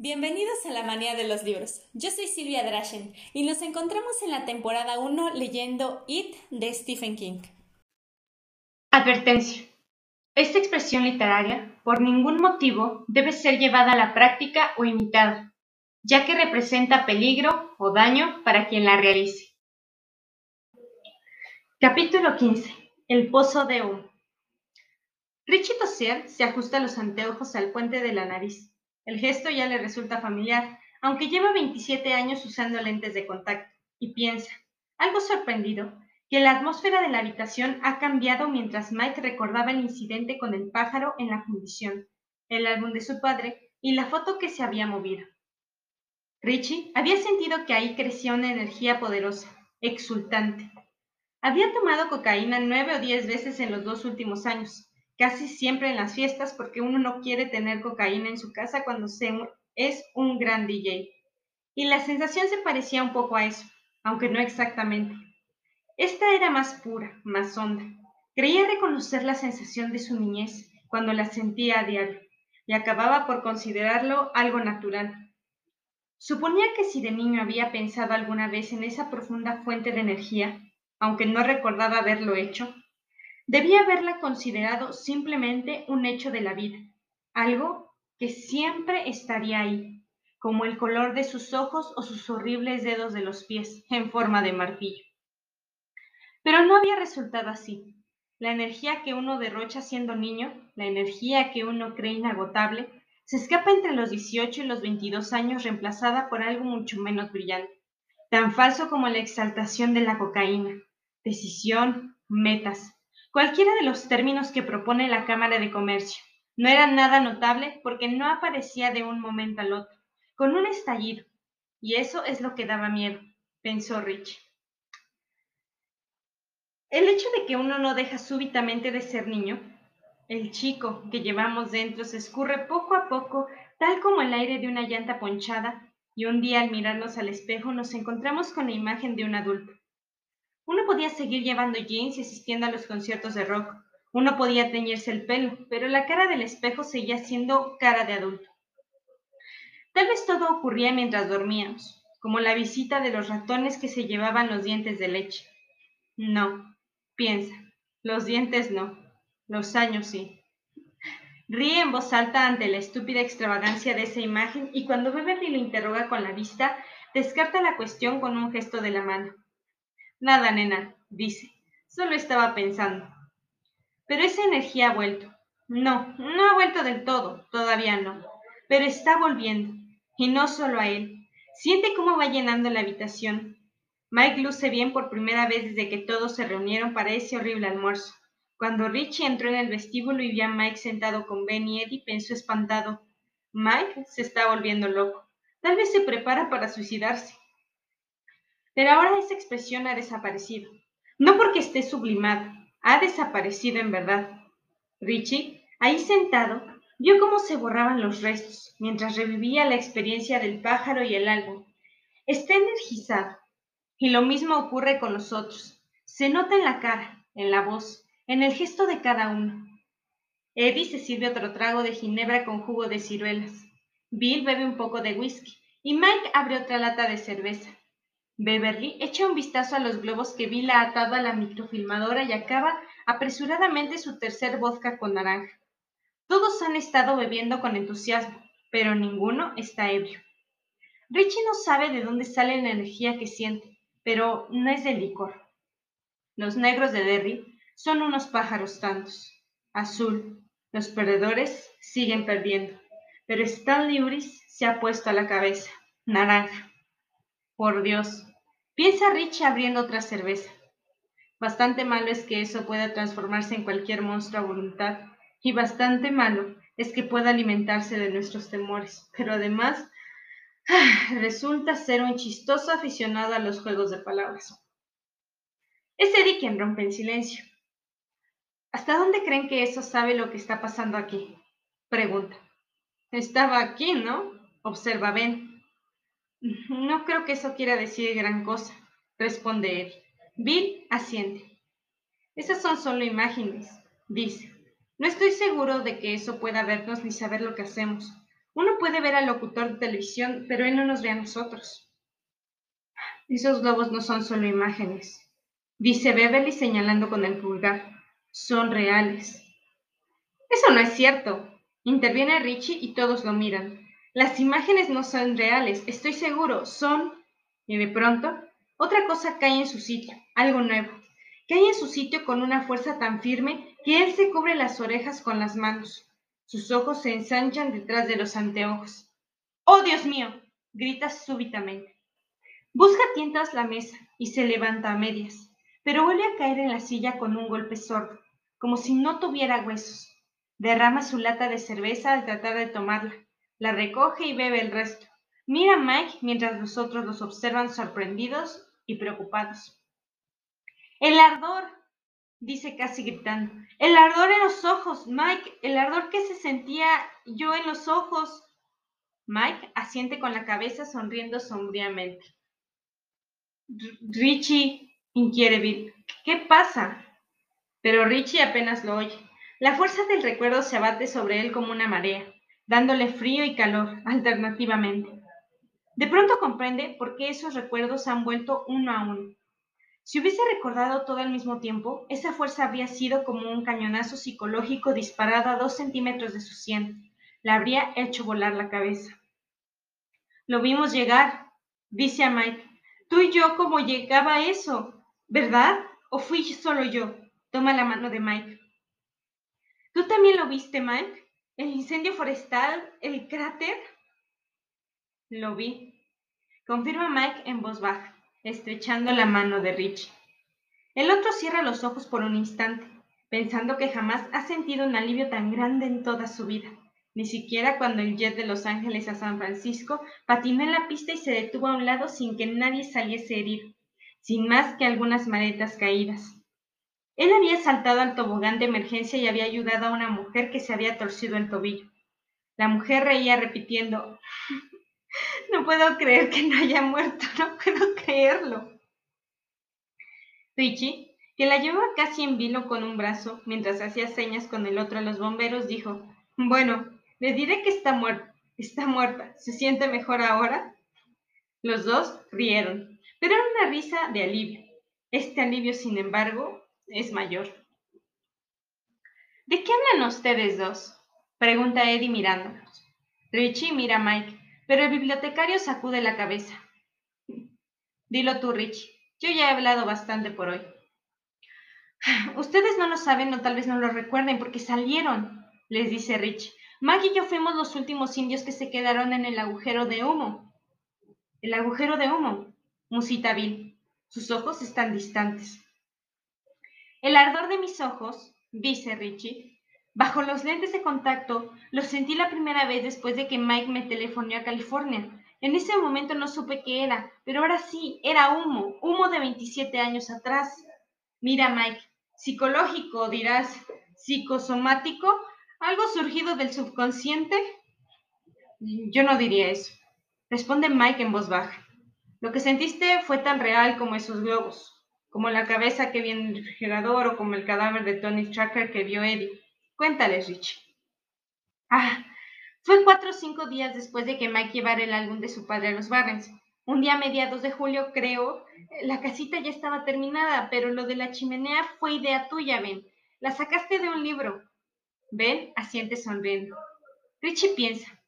Bienvenidos a la manía de los libros. Yo soy Silvia Drashen y nos encontramos en la temporada 1 leyendo It de Stephen King. Advertencia. Esta expresión literaria, por ningún motivo, debe ser llevada a la práctica o imitada, ya que representa peligro o daño para quien la realice. Capítulo 15. El pozo de humo. Richie Tossier se ajusta los anteojos al puente de la nariz. El gesto ya le resulta familiar, aunque lleva 27 años usando lentes de contacto, y piensa, algo sorprendido, que la atmósfera de la habitación ha cambiado mientras Mike recordaba el incidente con el pájaro en la fundición, el álbum de su padre y la foto que se había movido. Richie había sentido que ahí crecía una energía poderosa, exultante. Había tomado cocaína nueve o diez veces en los dos últimos años, casi siempre en las fiestas porque uno no quiere tener cocaína en su casa cuando se es un gran DJ. Y la sensación se parecía un poco a eso, aunque no exactamente. Esta era más pura, más honda. Creía reconocer la sensación de su niñez cuando la sentía a diario, y acababa por considerarlo algo natural. Suponía que si de niño había pensado alguna vez en esa profunda fuente de energía, aunque no recordaba haberlo hecho, Debía haberla considerado simplemente un hecho de la vida, algo que siempre estaría ahí, como el color de sus ojos o sus horribles dedos de los pies en forma de martillo. Pero no había resultado así. La energía que uno derrocha siendo niño, la energía que uno cree inagotable, se escapa entre los 18 y los 22 años reemplazada por algo mucho menos brillante, tan falso como la exaltación de la cocaína, decisión, metas, cualquiera de los términos que propone la Cámara de Comercio. No era nada notable porque no aparecía de un momento al otro, con un estallido. Y eso es lo que daba miedo, pensó Rich. El hecho de que uno no deja súbitamente de ser niño, el chico que llevamos dentro se escurre poco a poco, tal como el aire de una llanta ponchada, y un día al mirarnos al espejo nos encontramos con la imagen de un adulto. Uno podía seguir llevando jeans y asistiendo a los conciertos de rock. Uno podía teñirse el pelo, pero la cara del espejo seguía siendo cara de adulto. Tal vez todo ocurría mientras dormíamos, como la visita de los ratones que se llevaban los dientes de leche. No, piensa, los dientes no, los años sí. Ríe en voz alta ante la estúpida extravagancia de esa imagen y cuando Beverly lo interroga con la vista, descarta la cuestión con un gesto de la mano. Nada, nena, dice. Solo estaba pensando. Pero esa energía ha vuelto. No, no ha vuelto del todo, todavía no. Pero está volviendo. Y no solo a él. Siente cómo va llenando la habitación. Mike luce bien por primera vez desde que todos se reunieron para ese horrible almuerzo. Cuando Richie entró en el vestíbulo y vio a Mike sentado con Ben y Eddie, pensó espantado. Mike se está volviendo loco. Tal vez se prepara para suicidarse. Pero ahora esa expresión ha desaparecido. No porque esté sublimada, ha desaparecido en verdad. Richie, ahí sentado, vio cómo se borraban los restos mientras revivía la experiencia del pájaro y el álbum. Está energizado. Y lo mismo ocurre con los otros. Se nota en la cara, en la voz, en el gesto de cada uno. Eddie se sirve otro trago de ginebra con jugo de ciruelas. Bill bebe un poco de whisky y Mike abre otra lata de cerveza. Beverly echa un vistazo a los globos que Bill ha atado a la microfilmadora y acaba apresuradamente su tercer vodka con naranja. Todos han estado bebiendo con entusiasmo, pero ninguno está ebrio. Richie no sabe de dónde sale la energía que siente, pero no es del licor. Los negros de Derry son unos pájaros tantos. Azul. Los perdedores siguen perdiendo. Pero Stanley Uris se ha puesto a la cabeza. Naranja. Por Dios, Piensa Richie abriendo otra cerveza. Bastante malo es que eso pueda transformarse en cualquier monstruo a voluntad, y bastante malo es que pueda alimentarse de nuestros temores, pero además ah, resulta ser un chistoso aficionado a los juegos de palabras. Es Eddie quien rompe el silencio. ¿Hasta dónde creen que eso sabe lo que está pasando aquí? Pregunta. Estaba aquí, ¿no? Observa Ben. No creo que eso quiera decir gran cosa, responde él. Bill asiente. Esas son solo imágenes, dice. No estoy seguro de que eso pueda vernos ni saber lo que hacemos. Uno puede ver al locutor de televisión, pero él no nos ve a nosotros. Esos globos no son solo imágenes, dice Beverly señalando con el pulgar. Son reales. Eso no es cierto. Interviene Richie y todos lo miran. Las imágenes no son reales, estoy seguro, son... Y de pronto, otra cosa cae en su sitio, algo nuevo. Cae en su sitio con una fuerza tan firme que él se cubre las orejas con las manos. Sus ojos se ensanchan detrás de los anteojos. ¡Oh, Dios mío! grita súbitamente. Busca tientas la mesa y se levanta a medias, pero vuelve a caer en la silla con un golpe sordo, como si no tuviera huesos. Derrama su lata de cerveza al tratar de tomarla. La recoge y bebe el resto. Mira a Mike mientras los otros los observan sorprendidos y preocupados. El ardor, dice casi gritando. El ardor en los ojos, Mike, el ardor que se sentía yo en los ojos. Mike asiente con la cabeza sonriendo sombríamente. Richie, inquiere Bill, ¿qué pasa? Pero Richie apenas lo oye. La fuerza del recuerdo se abate sobre él como una marea, dándole frío y calor alternativamente. De pronto comprende por qué esos recuerdos han vuelto uno a uno. Si hubiese recordado todo al mismo tiempo, esa fuerza habría sido como un cañonazo psicológico disparado a dos centímetros de su sien. La habría hecho volar la cabeza. Lo vimos llegar, dice a Mike. Tú y yo, ¿cómo llegaba eso? ¿Verdad? ¿O fui solo yo? Toma la mano de Mike. ¿Tú también lo viste, Mike? ¿El incendio forestal? ¿El cráter? Lo vi. Confirma Mike en voz baja estrechando la mano de Richie. El otro cierra los ojos por un instante, pensando que jamás ha sentido un alivio tan grande en toda su vida, ni siquiera cuando el jet de Los Ángeles a San Francisco patinó en la pista y se detuvo a un lado sin que nadie saliese herido, sin más que algunas maletas caídas. Él había saltado al tobogán de emergencia y había ayudado a una mujer que se había torcido el tobillo. La mujer reía repitiendo no puedo creer que no haya muerto, no puedo creerlo. Richie, que la llevaba casi en vilo con un brazo mientras hacía señas con el otro a los bomberos, dijo, bueno, le diré que está muerta, está muerta. ¿Se siente mejor ahora? Los dos rieron, pero era una risa de alivio. Este alivio, sin embargo, es mayor. ¿De qué hablan ustedes dos? pregunta Eddie mirándonos. Richie mira a Mike. Pero el bibliotecario sacude la cabeza. Dilo tú, Rich. Yo ya he hablado bastante por hoy. Ustedes no lo saben o tal vez no lo recuerden porque salieron, les dice Rich. Maggie y yo fuimos los últimos indios que se quedaron en el agujero de humo. El agujero de humo, musita Bill. Sus ojos están distantes. El ardor de mis ojos, dice Richie, Bajo los lentes de contacto, lo sentí la primera vez después de que Mike me telefonó a California. En ese momento no supe qué era, pero ahora sí, era humo, humo de 27 años atrás. Mira, Mike, psicológico, dirás, psicosomático, algo surgido del subconsciente. Yo no diría eso. Responde Mike en voz baja. Lo que sentiste fue tan real como esos globos, como la cabeza que vi en el refrigerador o como el cadáver de Tony Tracker que vio Eddie. Cuéntales, Rich. Ah, fue cuatro o cinco días después de que Mike llevara el álbum de su padre a los Barrens. Un día a mediados de julio, creo, la casita ya estaba terminada, pero lo de la chimenea fue idea tuya, Ben. La sacaste de un libro. Ben asiente sonriendo. Richie piensa.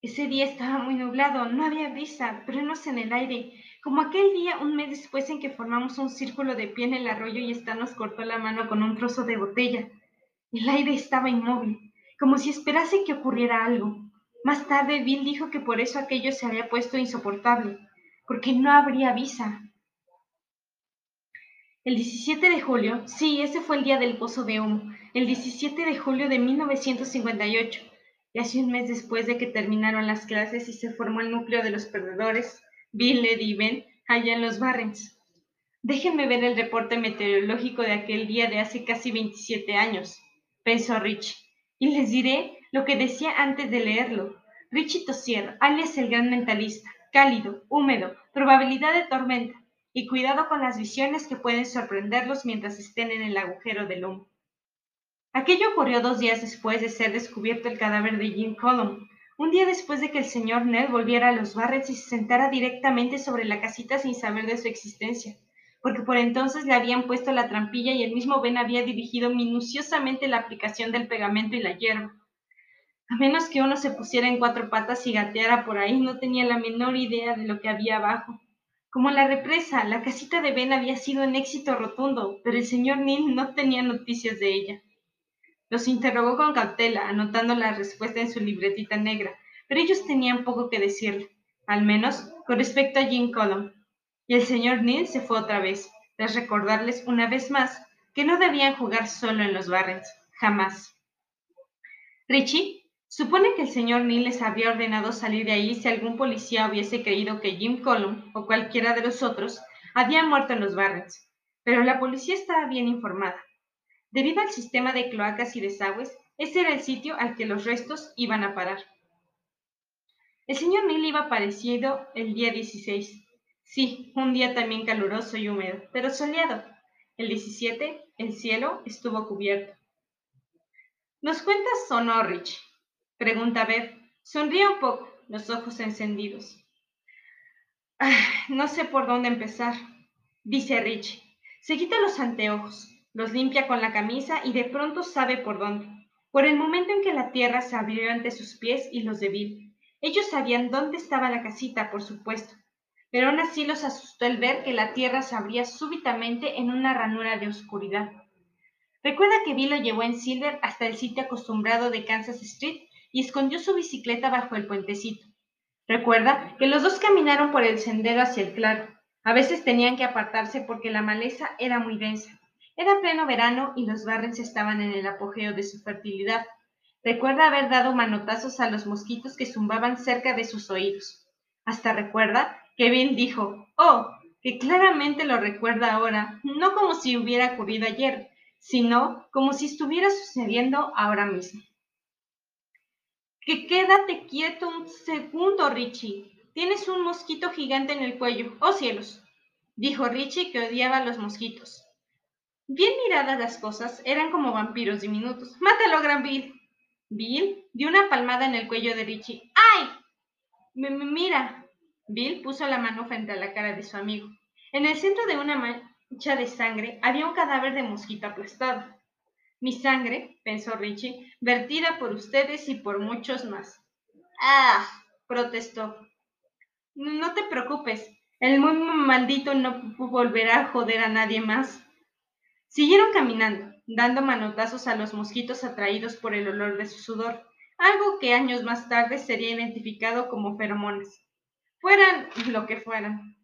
Ese día estaba muy nublado, no había brisa, frenos en el aire, como aquel día un mes después en que formamos un círculo de pie en el arroyo y Stan nos cortó la mano con un trozo de botella. El aire estaba inmóvil, como si esperase que ocurriera algo. Más tarde Bill dijo que por eso aquello se había puesto insoportable, porque no habría visa. El 17 de julio, sí, ese fue el día del pozo de humo, el 17 de julio de 1958, y así un mes después de que terminaron las clases y se formó el núcleo de los perdedores, Bill, allá en los Barrens. Déjenme ver el reporte meteorológico de aquel día de hace casi 27 años pensó Rich, y les diré lo que decía antes de leerlo. Richie Tosier, alias el gran mentalista, cálido, húmedo, probabilidad de tormenta, y cuidado con las visiones que pueden sorprenderlos mientras estén en el agujero del humo. Aquello ocurrió dos días después de ser descubierto el cadáver de Jim Column, un día después de que el señor Ned volviera a los Barrets y se sentara directamente sobre la casita sin saber de su existencia, porque por entonces le habían puesto la trampilla y el mismo Ben había dirigido minuciosamente la aplicación del pegamento y la hierba. A menos que uno se pusiera en cuatro patas y gateara por ahí, no tenía la menor idea de lo que había abajo. Como la represa, la casita de Ben había sido un éxito rotundo, pero el señor Neil no tenía noticias de ella. Los interrogó con cautela, anotando la respuesta en su libretita negra, pero ellos tenían poco que decirle, al menos con respecto a Jim Colum. Y el señor Neil se fue otra vez, tras recordarles una vez más que no debían jugar solo en los Barrens, jamás. Richie supone que el señor Neil les había ordenado salir de ahí si algún policía hubiese creído que Jim Colum o cualquiera de los otros había muerto en los Barrens, pero la policía estaba bien informada. Debido al sistema de cloacas y desagües, ese era el sitio al que los restos iban a parar. El señor Neil iba aparecido el día 16. Sí, un día también caluroso y húmedo, pero soleado. El 17, el cielo estuvo cubierto. ¿Nos cuentas o no, Rich? Pregunta Beth. Sonríe un poco, los ojos encendidos. Ah, no sé por dónde empezar, dice Rich. Se quita los anteojos los limpia con la camisa y de pronto sabe por dónde. Por el momento en que la tierra se abrió ante sus pies y los de Bill. Ellos sabían dónde estaba la casita, por supuesto, pero aún así los asustó el ver que la tierra se abría súbitamente en una ranura de oscuridad. Recuerda que Bill lo llevó en Silver hasta el sitio acostumbrado de Kansas Street y escondió su bicicleta bajo el puentecito. Recuerda que los dos caminaron por el sendero hacia el claro. A veces tenían que apartarse porque la maleza era muy densa. Era pleno verano y los Barrens estaban en el apogeo de su fertilidad. Recuerda haber dado manotazos a los mosquitos que zumbaban cerca de sus oídos. Hasta recuerda que Bill dijo, oh, que claramente lo recuerda ahora, no como si hubiera ocurrido ayer, sino como si estuviera sucediendo ahora mismo. Que quédate quieto un segundo, Richie. Tienes un mosquito gigante en el cuello. Oh cielos, dijo Richie que odiaba a los mosquitos. Bien miradas las cosas, eran como vampiros diminutos. ¡Mátalo, gran Bill! Bill dio una palmada en el cuello de Richie. ¡Ay! M mira. Bill puso la mano frente a la cara de su amigo. En el centro de una mancha de sangre había un cadáver de mosquito aplastado. Mi sangre, pensó Richie, vertida por ustedes y por muchos más. ¡Ah! protestó. No te preocupes, el muy maldito no volverá a joder a nadie más. Siguieron caminando, dando manotazos a los mosquitos atraídos por el olor de su sudor, algo que años más tarde sería identificado como feromonas. Fueran lo que fueran.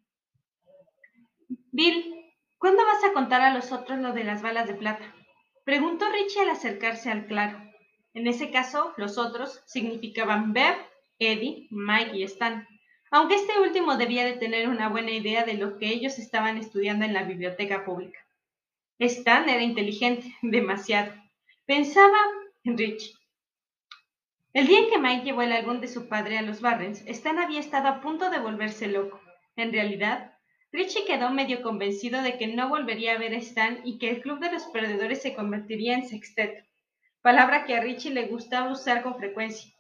Bill, ¿cuándo vas a contar a los otros lo de las balas de plata? Preguntó Richie al acercarse al claro. En ese caso, los otros significaban Bev, Eddie, Mike y Stan, aunque este último debía de tener una buena idea de lo que ellos estaban estudiando en la biblioteca pública. Stan era inteligente, demasiado. Pensaba en Rich. El día en que Mike llevó el álbum de su padre a los Barrens, Stan había estado a punto de volverse loco. En realidad, Richie quedó medio convencido de que no volvería a ver a Stan y que el club de los perdedores se convertiría en sexteto, palabra que a Richie le gustaba usar con frecuencia.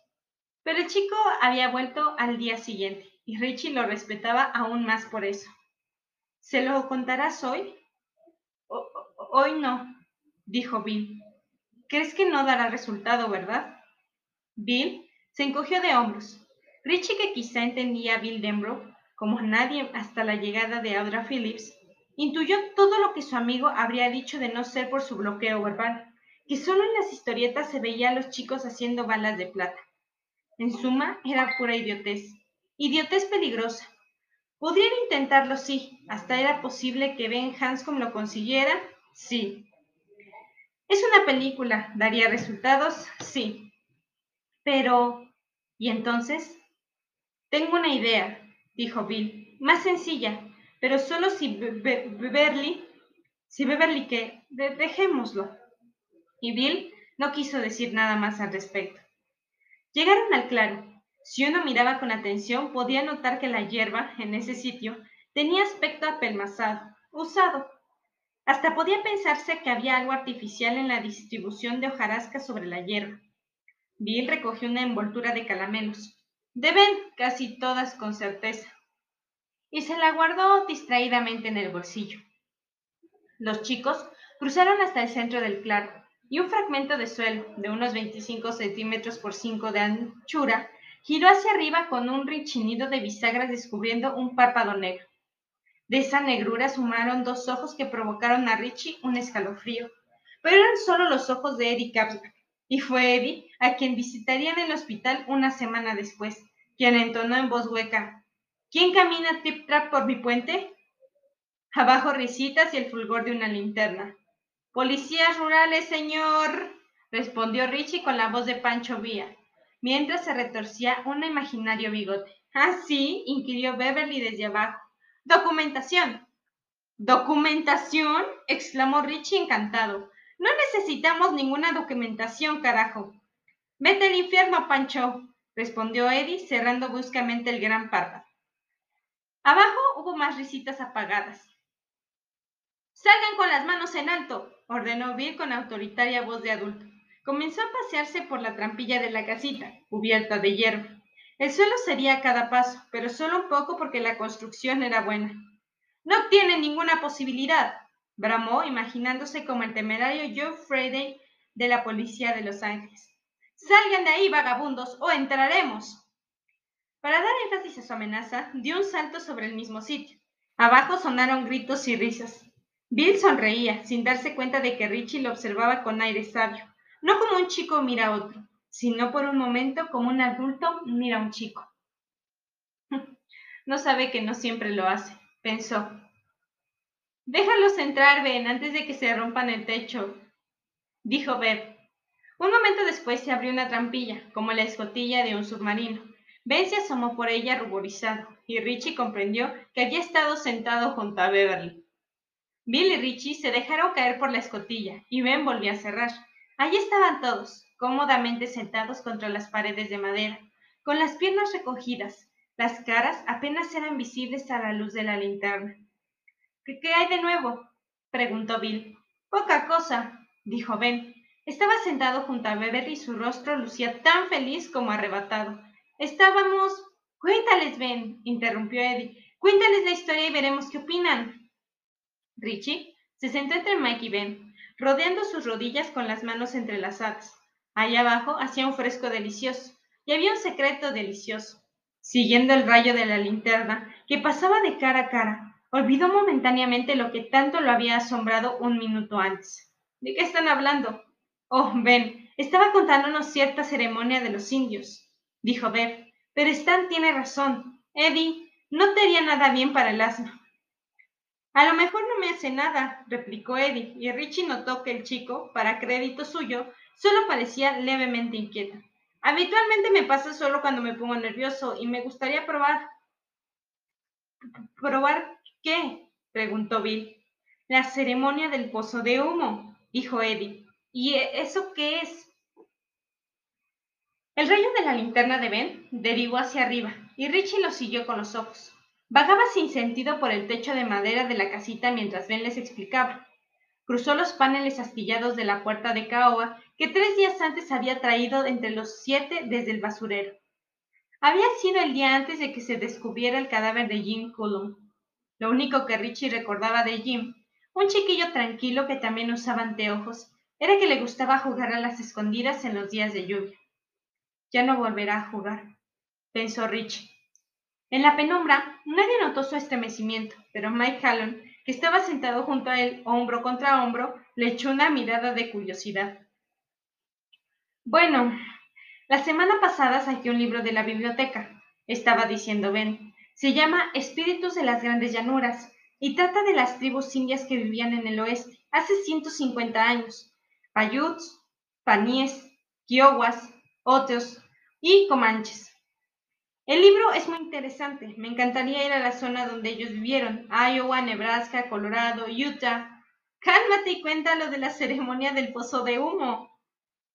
Pero el chico había vuelto al día siguiente y Richie lo respetaba aún más por eso. ¿Se lo contarás hoy? Hoy no, dijo Bill. ¿Crees que no dará resultado, verdad? Bill se encogió de hombros. Richie, que quizá entendía a Bill Denbrough como nadie hasta la llegada de Audra Phillips, intuyó todo lo que su amigo habría dicho de no ser por su bloqueo verbal, que solo en las historietas se veía a los chicos haciendo balas de plata. En suma, era pura idiotez. Idiotez peligrosa. Podrían intentarlo, sí. Hasta era posible que Ben Hanscom lo consiguiera Sí. ¿Es una película? ¿Daría resultados? Sí. Pero... ¿Y entonces? Tengo una idea, dijo Bill. Más sencilla, pero solo si Beverly... Si Beverly qué, dejémoslo. Y Bill no quiso decir nada más al respecto. Llegaron al claro. Si uno miraba con atención, podía notar que la hierba en ese sitio tenía aspecto apelmazado, usado, hasta podía pensarse que había algo artificial en la distribución de hojarasca sobre la hierba. Bill recogió una envoltura de calamelos. Deben casi todas con certeza. Y se la guardó distraídamente en el bolsillo. Los chicos cruzaron hasta el centro del claro, y un fragmento de suelo de unos 25 centímetros por 5 de anchura giró hacia arriba con un rinchinido de bisagras descubriendo un párpado negro. De esa negrura sumaron dos ojos que provocaron a Richie un escalofrío, pero eran solo los ojos de Eddie Capsback, y fue Eddie a quien visitarían el hospital una semana después, quien entonó en voz hueca, ¿Quién camina tip-trap por mi puente? Abajo risitas y el fulgor de una linterna. Policías rurales, señor, respondió Richie con la voz de Pancho Villa, mientras se retorcía un imaginario bigote. ¿Ah, sí? inquirió Beverly desde abajo. Documentación. ¿Documentación? exclamó Richie encantado. No necesitamos ninguna documentación, carajo. Vete al infierno, Pancho, respondió Eddie, cerrando bruscamente el gran párpado. Abajo hubo más risitas apagadas. Salgan con las manos en alto, ordenó Bill con autoritaria voz de adulto. Comenzó a pasearse por la trampilla de la casita, cubierta de hierba. El suelo sería a cada paso, pero solo un poco porque la construcción era buena. No tiene ninguna posibilidad, bramó, imaginándose como el temerario Joe Friday de la policía de Los Ángeles. Salgan de ahí, vagabundos, o entraremos. Para dar énfasis a su amenaza, dio un salto sobre el mismo sitio. Abajo sonaron gritos y risas. Bill sonreía, sin darse cuenta de que Richie lo observaba con aire sabio, no como un chico mira a otro, sino por un momento como un adulto mira a un chico. No sabe que no siempre lo hace, pensó. Déjalos entrar, Ben, antes de que se rompan el techo, dijo Beb. Un momento después se abrió una trampilla, como la escotilla de un submarino. Ben se asomó por ella ruborizado, y Richie comprendió que había estado sentado junto a Beverly. Bill y Richie se dejaron caer por la escotilla y Ben volvió a cerrar. Allí estaban todos, cómodamente sentados contra las paredes de madera, con las piernas recogidas. Las caras apenas eran visibles a la luz de la linterna. ¿Qué, hay de nuevo? preguntó Bill. Poca cosa, dijo Ben. Estaba sentado junto a Beverly y su rostro lucía tan feliz como arrebatado. Estábamos. Cuéntales, Ben, interrumpió Eddie. Cuéntales la historia y veremos qué opinan. Richie se sentó entre Mike y Ben, rodeando sus rodillas con las manos entrelazadas. Allá abajo hacía un fresco delicioso, y había un secreto delicioso. Siguiendo el rayo de la linterna, que pasaba de cara a cara, olvidó momentáneamente lo que tanto lo había asombrado un minuto antes. ¿De qué están hablando? Oh, Ben, estaba contándonos cierta ceremonia de los indios, dijo Bev. Pero Stan tiene razón. Eddie, no te haría nada bien para el asma. A lo mejor no me hace nada, replicó Eddie, y Richie notó que el chico, para crédito suyo, solo parecía levemente inquieto. Habitualmente me pasa solo cuando me pongo nervioso y me gustaría probar. ¿Probar qué? preguntó Bill. La ceremonia del pozo de humo, dijo Eddie. ¿Y eso qué es? El rayo de la linterna de Ben derivó hacia arriba y Richie lo siguió con los ojos. Vagaba sin sentido por el techo de madera de la casita mientras Ben les explicaba. Cruzó los paneles astillados de la puerta de caoba que tres días antes había traído entre los siete desde el basurero. Había sido el día antes de que se descubriera el cadáver de Jim Cullum. Lo único que Richie recordaba de Jim, un chiquillo tranquilo que también usaba anteojos, era que le gustaba jugar a las escondidas en los días de lluvia. Ya no volverá a jugar, pensó Richie. En la penumbra, nadie notó su estremecimiento, pero Mike Hallon, que estaba sentado junto a él, hombro contra hombro, le echó una mirada de curiosidad. Bueno, la semana pasada saqué un libro de la biblioteca, estaba diciendo Ben. Se llama Espíritus de las Grandes Llanuras y trata de las tribus indias que vivían en el oeste hace 150 años. Paiutes, Paníes, Kiowas, Oteos y Comanches. El libro es muy interesante. Me encantaría ir a la zona donde ellos vivieron, Iowa, Nebraska, Colorado, Utah. Cálmate y cuéntalo de la ceremonia del pozo de humo,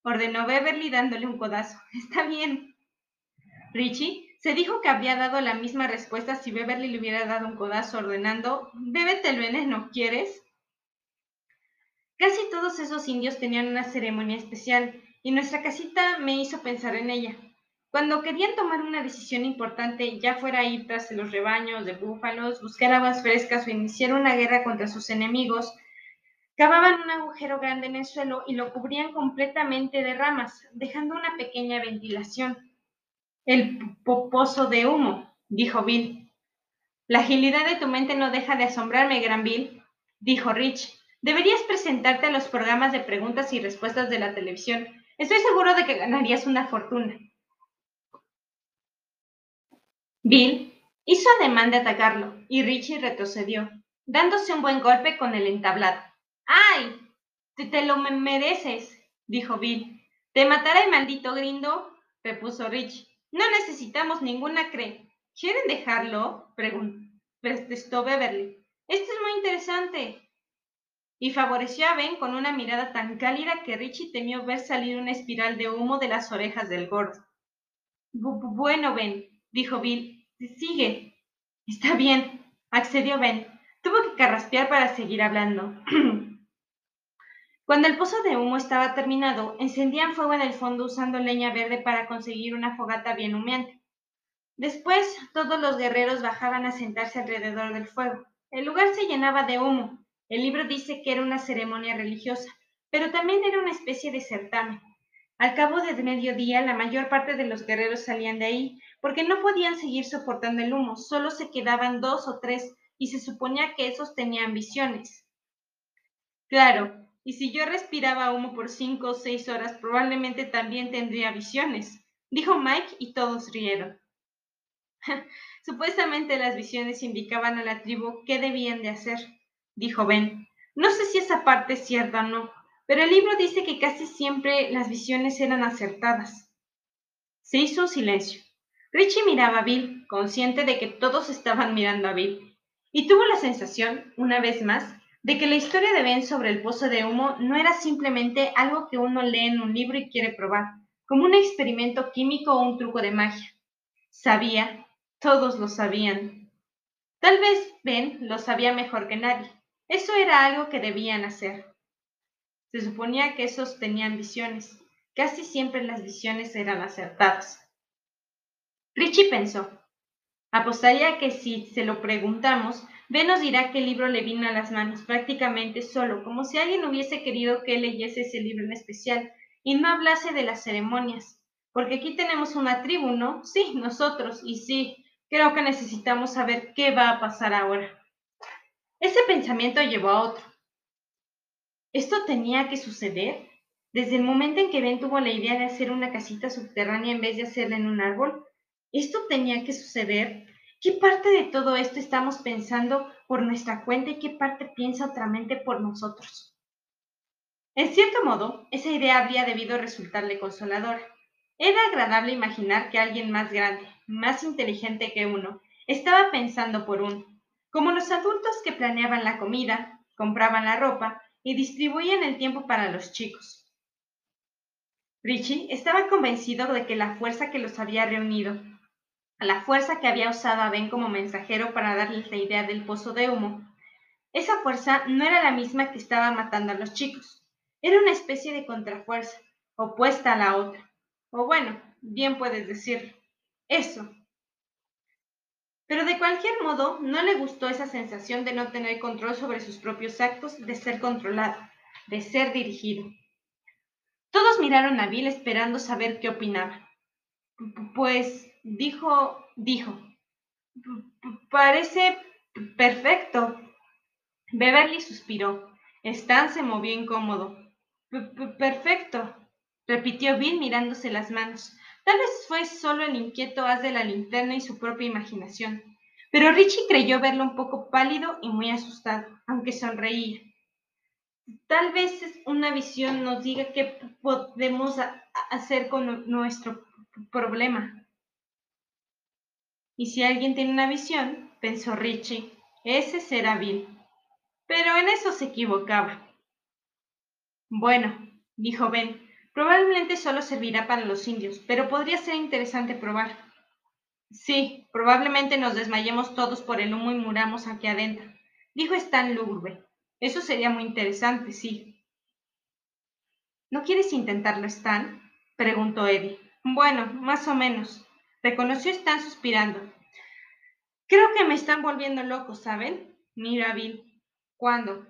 ordenó Beverly dándole un codazo. Está bien. Richie se dijo que habría dado la misma respuesta si Beverly le hubiera dado un codazo ordenando, bébete el veneno, ¿quieres? Casi todos esos indios tenían una ceremonia especial y nuestra casita me hizo pensar en ella. Cuando querían tomar una decisión importante, ya fuera ir tras los rebaños de búfalos, buscar aguas frescas o iniciar una guerra contra sus enemigos, cavaban un agujero grande en el suelo y lo cubrían completamente de ramas, dejando una pequeña ventilación. El pozo de humo, dijo Bill. La agilidad de tu mente no deja de asombrarme, Gran Bill, dijo Rich. Deberías presentarte a los programas de preguntas y respuestas de la televisión. Estoy seguro de que ganarías una fortuna. Bill hizo ademán de atacarlo y Richie retrocedió, dándose un buen golpe con el entablado. ¡Ay! Te, lo mereces, dijo Bill. ¿Te matará el maldito grindo? repuso Richie. No necesitamos ninguna cre. ¿Quieren dejarlo? protestó Beverly. Esto es muy interesante y favoreció a Ben con una mirada tan cálida que Richie temió ver salir una espiral de humo de las orejas del gordo. Bueno, Ben, dijo Bill, sigue. Está bien, accedió Ben. Tuvo que carraspear para seguir hablando. Cuando el pozo de humo estaba terminado, encendían fuego en el fondo usando leña verde para conseguir una fogata bien humeante. Después, todos los guerreros bajaban a sentarse alrededor del fuego. El lugar se llenaba de humo, el libro dice que era una ceremonia religiosa, pero también era una especie de certamen. Al cabo de mediodía, la mayor parte de los guerreros salían de ahí, porque no podían seguir soportando el humo, solo se quedaban dos o tres, y se suponía que esos tenían visiones. Claro, y si yo respiraba humo por cinco o seis horas, probablemente también tendría visiones, dijo Mike y todos rieron. Supuestamente las visiones indicaban a la tribu qué debían de hacer dijo Ben. No sé si esa parte es cierta o no, pero el libro dice que casi siempre las visiones eran acertadas. Se hizo un silencio. Richie miraba a Bill, consciente de que todos estaban mirando a Bill, y tuvo la sensación, una vez más, de que la historia de Ben sobre el pozo de humo no era simplemente algo que uno lee en un libro y quiere probar, como un experimento químico o un truco de magia. Sabía, todos lo sabían. Tal vez Ben lo sabía mejor que nadie, eso era algo que debían hacer. Se suponía que esos tenían visiones. Casi siempre las visiones eran acertadas. Richie pensó. Apostaría que si se lo preguntamos, Ben nos dirá que el libro le vino a las manos prácticamente solo, como si alguien hubiese querido que leyese ese libro en especial y no hablase de las ceremonias. Porque aquí tenemos una tribu, ¿no? Sí, nosotros, y sí, creo que necesitamos saber qué va a pasar ahora. Ese pensamiento llevó a otro. ¿Esto tenía que suceder? Desde el momento en que Ben tuvo la idea de hacer una casita subterránea en vez de hacerla en un árbol, ¿esto tenía que suceder? ¿Qué parte de todo esto estamos pensando por nuestra cuenta y qué parte piensa otra mente por nosotros? En cierto modo, esa idea habría debido resultarle consoladora. Era agradable imaginar que alguien más grande, más inteligente que uno, estaba pensando por uno como los adultos que planeaban la comida, compraban la ropa y distribuían el tiempo para los chicos. Richie estaba convencido de que la fuerza que los había reunido, la fuerza que había usado a Ben como mensajero para darles la idea del pozo de humo, esa fuerza no era la misma que estaba matando a los chicos. Era una especie de contrafuerza, opuesta a la otra. O bueno, bien puedes decir, eso, pero de cualquier modo, no le gustó esa sensación de no tener control sobre sus propios actos, de ser controlado, de ser dirigido. Todos miraron a Bill esperando saber qué opinaba. Pues dijo, dijo, parece perfecto. Beverly suspiró. Stan se movió incómodo. Perfecto, repitió Bill mirándose las manos. Tal vez fue solo el inquieto haz de la linterna y su propia imaginación, pero Richie creyó verlo un poco pálido y muy asustado, aunque sonreía. Tal vez una visión nos diga qué podemos hacer con nuestro problema. Y si alguien tiene una visión, pensó Richie, ese será Bill. Pero en eso se equivocaba. Bueno, dijo Ben, Probablemente solo servirá para los indios, pero podría ser interesante probar. Sí, probablemente nos desmayemos todos por el humo y muramos aquí adentro, dijo Stan lúgubre. Eso sería muy interesante, sí. ¿No quieres intentarlo, Stan? preguntó Eddie. Bueno, más o menos, reconoció Stan suspirando. Creo que me están volviendo loco, ¿saben? Mira, Bill. ¿Cuándo?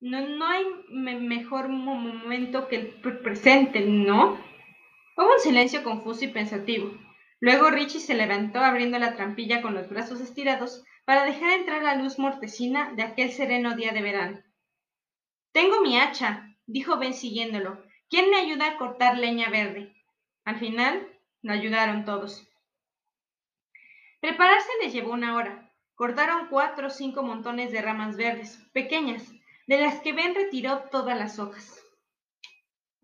No, no hay mejor momento que el presente, ¿no? Hubo un silencio confuso y pensativo. Luego Richie se levantó abriendo la trampilla con los brazos estirados para dejar entrar la luz mortecina de aquel sereno día de verano. Tengo mi hacha, dijo Ben siguiéndolo. ¿Quién me ayuda a cortar leña verde? Al final, lo ayudaron todos. Prepararse les llevó una hora. Cortaron cuatro o cinco montones de ramas verdes, pequeñas, de las que Ben retiró todas las hojas.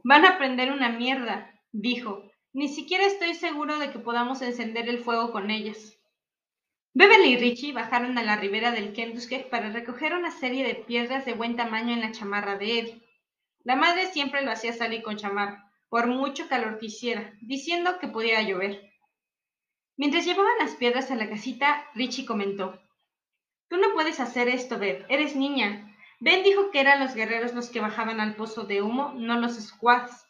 Van a prender una mierda, dijo. Ni siquiera estoy seguro de que podamos encender el fuego con ellas. Beverly y Richie bajaron a la ribera del Kentucky para recoger una serie de piedras de buen tamaño en la chamarra de Eddie. La madre siempre lo hacía salir con chamarra, por mucho calor que hiciera, diciendo que podía llover. Mientras llevaban las piedras a la casita, Richie comentó: Tú no puedes hacer esto, Bev, eres niña. Ben dijo que eran los guerreros los que bajaban al pozo de humo, no los squads.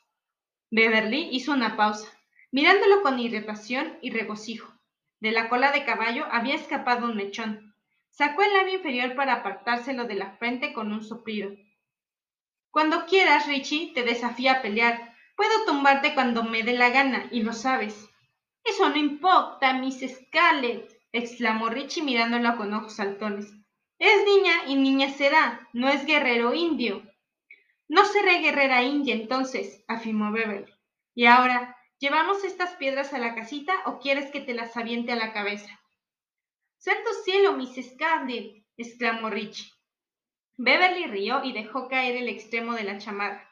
Beverly hizo una pausa, mirándolo con irritación y regocijo. De la cola de caballo había escapado un mechón. Sacó el labio inferior para apartárselo de la frente con un soplido. Cuando quieras, Richie, te desafía a pelear. Puedo tumbarte cuando me dé la gana, y lo sabes. Eso no importa, Miss Scarlett, exclamó Richie mirándolo con ojos saltones. Es niña y niña será, no es guerrero indio. No seré guerrera india entonces, afirmó Beverly. Y ahora, ¿Llevamos estas piedras a la casita o quieres que te las aviente a la cabeza? ¡Santo cielo, Miss Scarlett! exclamó Richie. Beverly rió y dejó caer el extremo de la chamarra.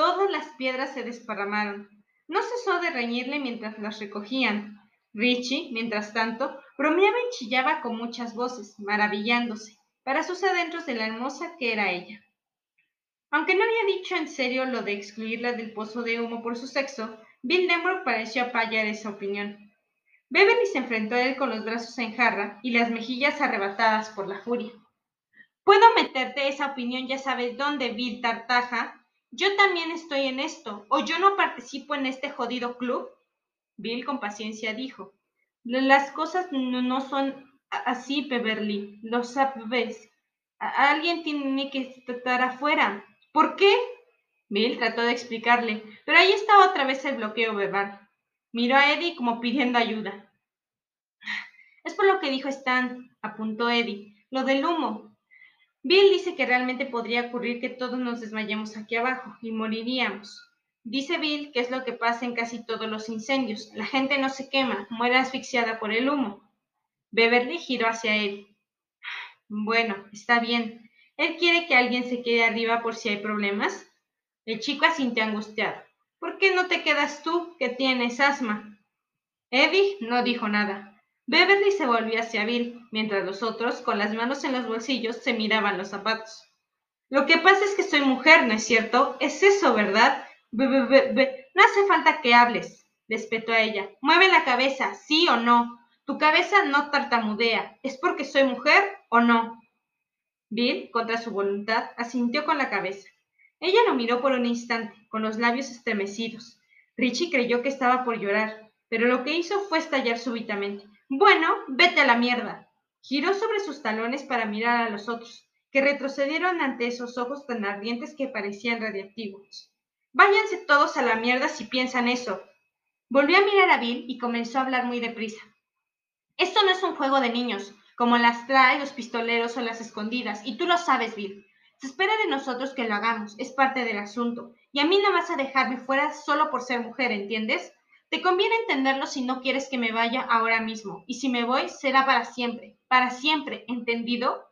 Todas las piedras se desparramaron. No cesó de reñirle mientras las recogían. Richie, mientras tanto, bromeaba y chillaba con muchas voces, maravillándose, para sus adentros de la hermosa que era ella. Aunque no había dicho en serio lo de excluirla del pozo de humo por su sexo, Bill Denbrook pareció apoyar esa opinión. Beverly se enfrentó a él con los brazos en jarra y las mejillas arrebatadas por la furia. ¿Puedo meterte esa opinión ya sabes dónde, Bill Tartaja? Yo también estoy en esto, o yo no participo en este jodido club. Bill con paciencia dijo. Las cosas no, son así, Beverly, lo sabes. alguien tiene que estar afuera. ¿Por qué? Bill trató de explicarle, pero ahí estaba otra vez el bloqueo verbal. Miró a Eddie como pidiendo ayuda. Es por lo que dijo Stan, apuntó Eddie, lo del humo. Bill dice que realmente podría ocurrir que todos nos desmayemos aquí abajo y moriríamos. Dice Bill que es lo que pasa en casi todos los incendios. La gente no se quema, muere asfixiada por el humo. Beverly giró hacia él. Bueno, está bien. ¿Él quiere que alguien se quede arriba por si hay problemas? El chico asintió angustiado. ¿Por qué no te quedas tú, que tienes asma? Eddie no dijo nada. Beverly se volvió hacia Bill, mientras los otros, con las manos en los bolsillos, se miraban los zapatos. Lo que pasa es que soy mujer, ¿no es cierto? Es eso, ¿verdad? no hace falta que hables, respetó a ella. Mueve la cabeza, sí o no. Tu cabeza no tartamudea. ¿Es porque soy mujer o no? Bill, contra su voluntad, asintió con la cabeza. Ella lo miró por un instante, con los labios estremecidos. Richie creyó que estaba por llorar, pero lo que hizo fue estallar súbitamente. Bueno, vete a la mierda. Giró sobre sus talones para mirar a los otros, que retrocedieron ante esos ojos tan ardientes que parecían radiactivos. Váyanse todos a la mierda si piensan eso. Volvió a mirar a Bill y comenzó a hablar muy deprisa. Esto no es un juego de niños, como las trae los pistoleros o las escondidas, y tú lo sabes, Bill. Se espera de nosotros que lo hagamos, es parte del asunto. Y a mí no vas a dejarme fuera solo por ser mujer, ¿entiendes? Te conviene entenderlo si no quieres que me vaya ahora mismo. Y si me voy, será para siempre. Para siempre, ¿entendido?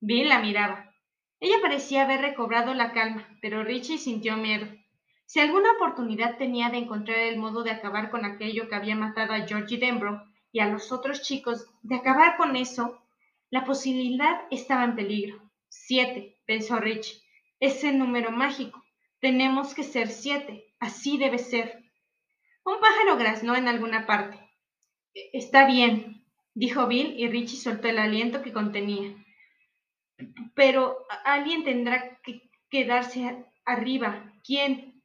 Bill la miraba. Ella parecía haber recobrado la calma, pero Richie sintió miedo. Si alguna oportunidad tenía de encontrar el modo de acabar con aquello que había matado a Georgie Denbrough y a los otros chicos, de acabar con eso, la posibilidad estaba en peligro. Siete, pensó Rich. Ese número mágico. Tenemos que ser siete. Así debe ser. Un pájaro graznó en alguna parte. Está bien, dijo Bill y Richie soltó el aliento que contenía. Pero alguien tendrá que quedarse arriba. ¿Quién?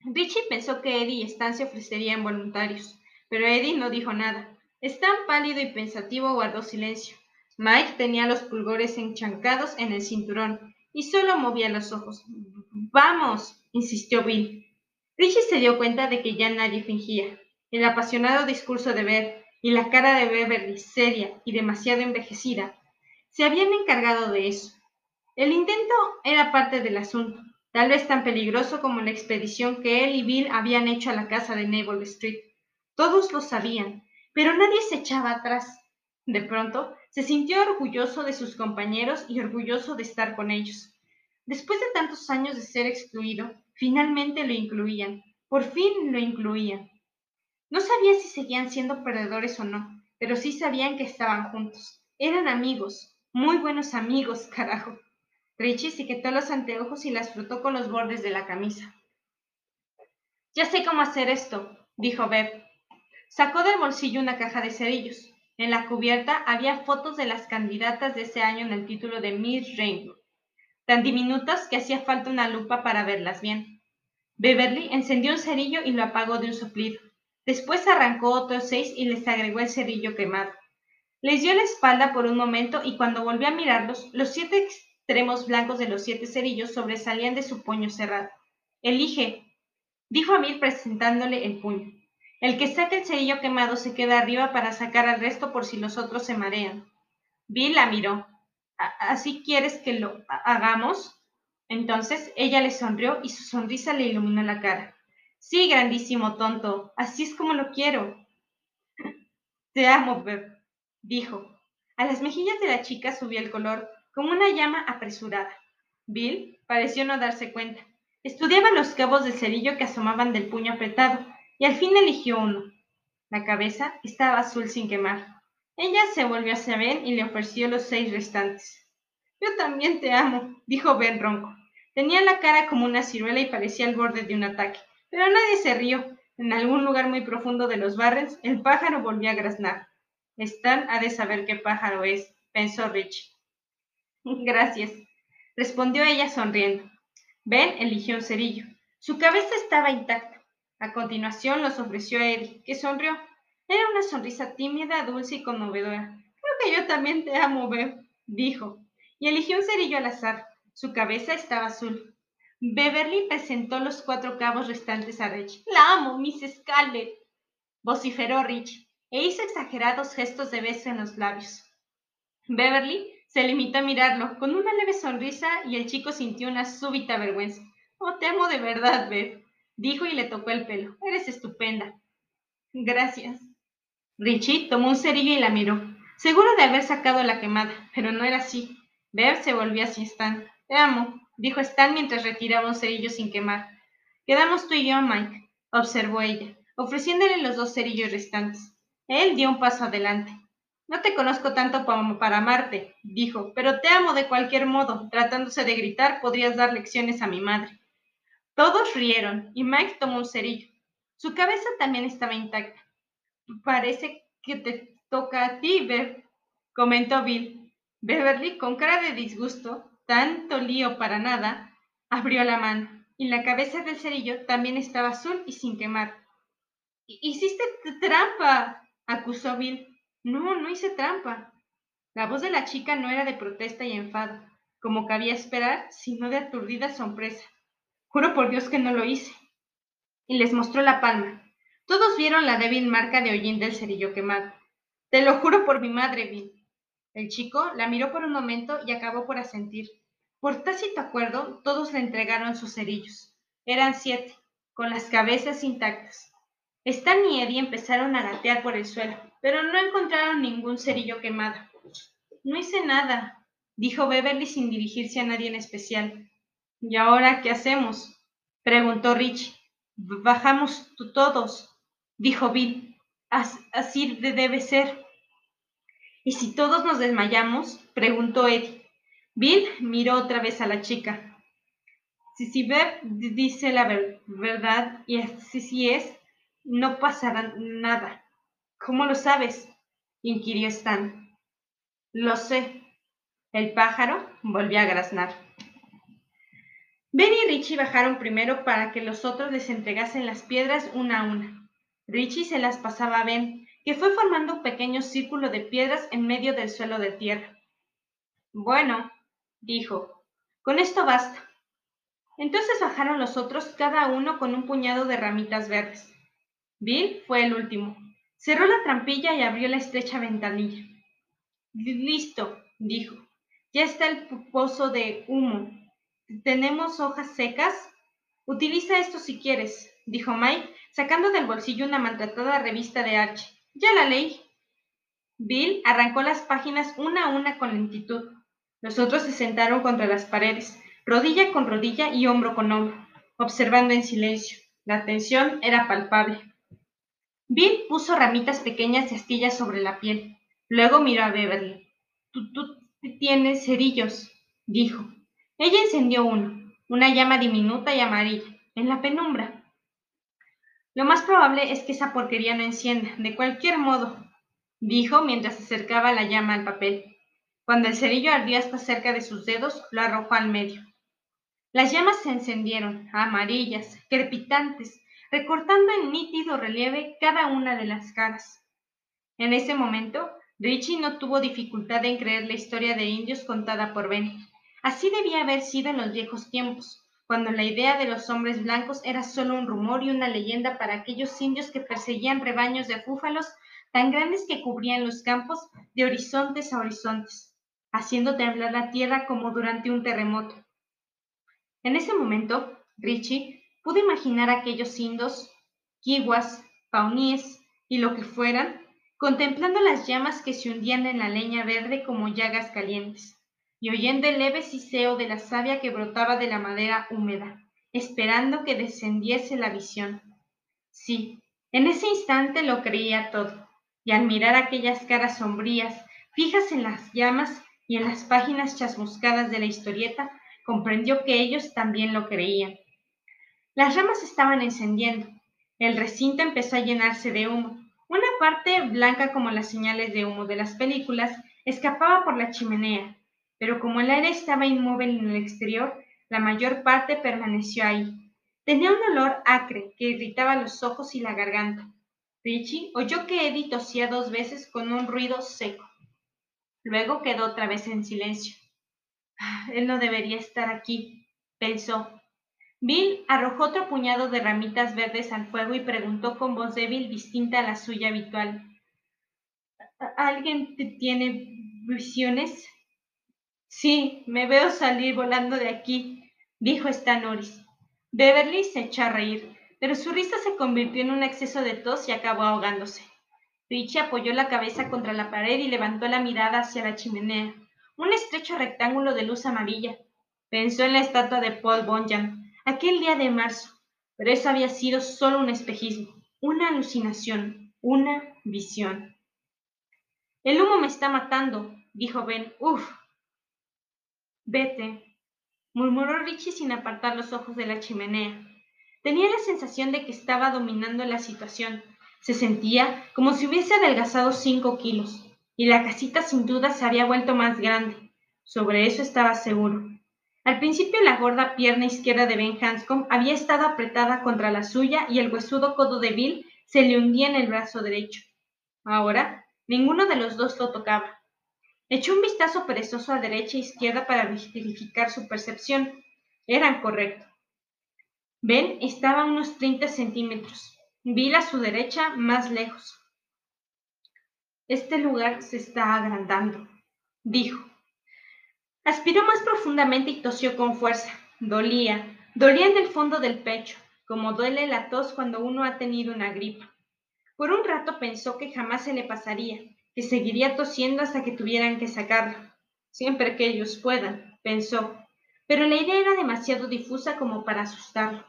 Richie pensó que Eddie y Stan se ofrecerían voluntarios, pero Eddie no dijo nada. Stan, pálido y pensativo, guardó silencio. Mike tenía los pulgores enchancados en el cinturón y solo movía los ojos. Vamos, insistió Bill. Richie se dio cuenta de que ya nadie fingía. El apasionado discurso de Beth y la cara de Beverly, seria y demasiado envejecida, se habían encargado de eso. El intento era parte del asunto, tal vez tan peligroso como la expedición que él y Bill habían hecho a la casa de Naval Street. Todos lo sabían, pero nadie se echaba atrás. De pronto, se sintió orgulloso de sus compañeros y orgulloso de estar con ellos. Después de tantos años de ser excluido, finalmente lo incluían. Por fin lo incluían. No sabía si seguían siendo perdedores o no, pero sí sabían que estaban juntos. Eran amigos, muy buenos amigos, carajo. Richie se quitó los anteojos y las frotó con los bordes de la camisa. Ya sé cómo hacer esto, dijo Bev. Sacó del bolsillo una caja de cerillos. En la cubierta había fotos de las candidatas de ese año en el título de Miss Rainbow, tan diminutas que hacía falta una lupa para verlas bien. Beverly encendió un cerillo y lo apagó de un soplido. Después arrancó otros seis y les agregó el cerillo quemado. Les dio la espalda por un momento y cuando volvió a mirarlos, los siete extremos blancos de los siete cerillos sobresalían de su puño cerrado. Elige, dijo a Bill presentándole el puño. El que saque el cerillo quemado se queda arriba para sacar al resto por si los otros se marean. Bill la miró. ¿Así quieres que lo hagamos? Entonces ella le sonrió y su sonrisa le iluminó la cara. Sí, grandísimo tonto, así es como lo quiero. Te amo, Beb, dijo. A las mejillas de la chica subió el color, como una llama apresurada. Bill pareció no darse cuenta. Estudiaba los cabos de cerillo que asomaban del puño apretado y al fin eligió uno. La cabeza estaba azul sin quemar. Ella se volvió hacia Ben y le ofreció los seis restantes. Yo también te amo, dijo Ben ronco. Tenía la cara como una ciruela y parecía al borde de un ataque, pero nadie se rió. En algún lugar muy profundo de los barrens, el pájaro volvió a graznar. Stan ha de saber qué pájaro es, pensó Rich. Gracias, respondió ella sonriendo. Ben eligió un cerillo. Su cabeza estaba intacta. A continuación los ofreció a Eddie, que sonrió. Era una sonrisa tímida, dulce y conmovedora. Creo que yo también te amo, Bev, dijo, y eligió un cerillo al azar. Su cabeza estaba azul. Beverly presentó los cuatro cabos restantes a Rich. La amo, Miss Scarlett, vociferó Rich, e hizo exagerados gestos de beso en los labios. Beverly se limitó a mirarlo con una leve sonrisa y el chico sintió una súbita vergüenza. Oh, te amo de verdad, Bev dijo y le tocó el pelo. Eres estupenda. Gracias. Richie tomó un cerillo y la miró, seguro de haber sacado la quemada, pero no era así. Bev se volvió hacia Stan. Te amo, dijo Stan mientras retiraba un cerillo sin quemar. Quedamos tú y yo, Mike, observó ella, ofreciéndole los dos cerillos restantes. Él dio un paso adelante. No te conozco tanto como para amarte, dijo, pero te amo de cualquier modo. Tratándose de gritar, podrías dar lecciones a mi madre. Todos rieron y Mike tomó un cerillo. Su cabeza también estaba intacta. Parece que te toca a ti, comentó Bill. Beverly, con cara de disgusto, tanto lío para nada, abrió la mano, y la cabeza del cerillo también estaba azul y sin quemar. Hiciste trampa, acusó Bill. No, no hice trampa. La voz de la chica no era de protesta y enfado, como cabía esperar, sino de aturdida sorpresa. Juro por Dios que no lo hice. Y les mostró la palma. Todos vieron la débil marca de hollín del cerillo quemado. Te lo juro por mi madre, Bill. El chico la miró por un momento y acabó por asentir. Por tácito acuerdo, todos le entregaron sus cerillos. Eran siete, con las cabezas intactas. Stan y Eddie empezaron a gatear por el suelo, pero no encontraron ningún cerillo quemado. No hice nada, dijo Beverly sin dirigirse a nadie en especial. ¿Y ahora qué hacemos? preguntó Rich. Bajamos todos, dijo Bill. así debe ser. ¿Y si todos nos desmayamos? preguntó Eddie. Bill miró otra vez a la chica. Si si Beb dice la verdad y así si es, no pasará nada. ¿Cómo lo sabes? inquirió Stan. Lo sé. El pájaro volvió a graznar. Ben y Richie bajaron primero para que los otros les entregasen las piedras una a una. Richie se las pasaba a Ben, que fue formando un pequeño círculo de piedras en medio del suelo de tierra. Bueno, dijo, con esto basta. Entonces bajaron los otros, cada uno con un puñado de ramitas verdes. Bill fue el último. Cerró la trampilla y abrió la estrecha ventanilla. Listo, dijo. Ya está el pozo de humo. ¿Tenemos hojas secas? Utiliza esto si quieres, dijo Mike, sacando del bolsillo una maltratada revista de Archie. Ya la leí. Bill arrancó las páginas una a una con lentitud. Los otros se sentaron contra las paredes, rodilla con rodilla y hombro con hombro, observando en silencio. La tensión era palpable. Bill puso ramitas pequeñas de astillas sobre la piel. Luego miró a Beverly. Tú, tú tienes cerillos, dijo. Ella encendió uno, una llama diminuta y amarilla, en la penumbra. Lo más probable es que esa porquería no encienda, de cualquier modo, dijo mientras acercaba la llama al papel. Cuando el cerillo ardió hasta cerca de sus dedos, lo arrojó al medio. Las llamas se encendieron, amarillas, crepitantes, recortando en nítido relieve cada una de las caras. En ese momento, Richie no tuvo dificultad en creer la historia de indios contada por Ben. Así debía haber sido en los viejos tiempos, cuando la idea de los hombres blancos era solo un rumor y una leyenda para aquellos indios que perseguían rebaños de búfalos tan grandes que cubrían los campos de horizontes a horizontes, haciendo temblar la tierra como durante un terremoto. En ese momento, Richie pudo imaginar a aquellos indos, kiwas, pauníes y lo que fueran, contemplando las llamas que se hundían en la leña verde como llagas calientes, y oyendo el leve siseo de la savia que brotaba de la madera húmeda, esperando que descendiese la visión. Sí, en ese instante lo creía todo, y al mirar aquellas caras sombrías, fijas en las llamas y en las páginas chasmuscadas de la historieta, comprendió que ellos también lo creían. Las ramas estaban encendiendo. El recinto empezó a llenarse de humo. Una parte, blanca como las señales de humo de las películas, escapaba por la chimenea, pero como el aire estaba inmóvil en el exterior, la mayor parte permaneció ahí. Tenía un olor acre que irritaba los ojos y la garganta. Richie oyó que Eddie tosía dos veces con un ruido seco. Luego quedó otra vez en silencio. Ah, él no debería estar aquí, pensó. Bill arrojó otro puñado de ramitas verdes al fuego y preguntó con voz débil distinta a la suya habitual. ¿Alguien tiene visiones? Sí, me veo salir volando de aquí, dijo Stan Norris. Beverly se echó a reír, pero su risa se convirtió en un exceso de tos y acabó ahogándose. Richie apoyó la cabeza contra la pared y levantó la mirada hacia la chimenea, un estrecho rectángulo de luz amarilla. Pensó en la estatua de Paul Bunyan, aquel día de marzo, pero eso había sido solo un espejismo, una alucinación, una visión. El humo me está matando, dijo Ben. Uf, Vete, murmuró Richie sin apartar los ojos de la chimenea. Tenía la sensación de que estaba dominando la situación. Se sentía como si hubiese adelgazado cinco kilos, y la casita sin duda se había vuelto más grande. Sobre eso estaba seguro. Al principio la gorda pierna izquierda de Ben Hanscom había estado apretada contra la suya y el huesudo codo de Bill se le hundía en el brazo derecho. Ahora, ninguno de los dos lo tocaba. Echó un vistazo perezoso a derecha e izquierda para verificar su percepción. Eran correctos. Ben estaba a unos 30 centímetros. Bill a su derecha, más lejos. Este lugar se está agrandando, dijo. Aspiró más profundamente y tosió con fuerza. Dolía, dolía en el fondo del pecho, como duele la tos cuando uno ha tenido una gripa. Por un rato pensó que jamás se le pasaría, que seguiría tosiendo hasta que tuvieran que sacarlo. Siempre que ellos puedan, pensó, pero la idea era demasiado difusa como para asustarlo.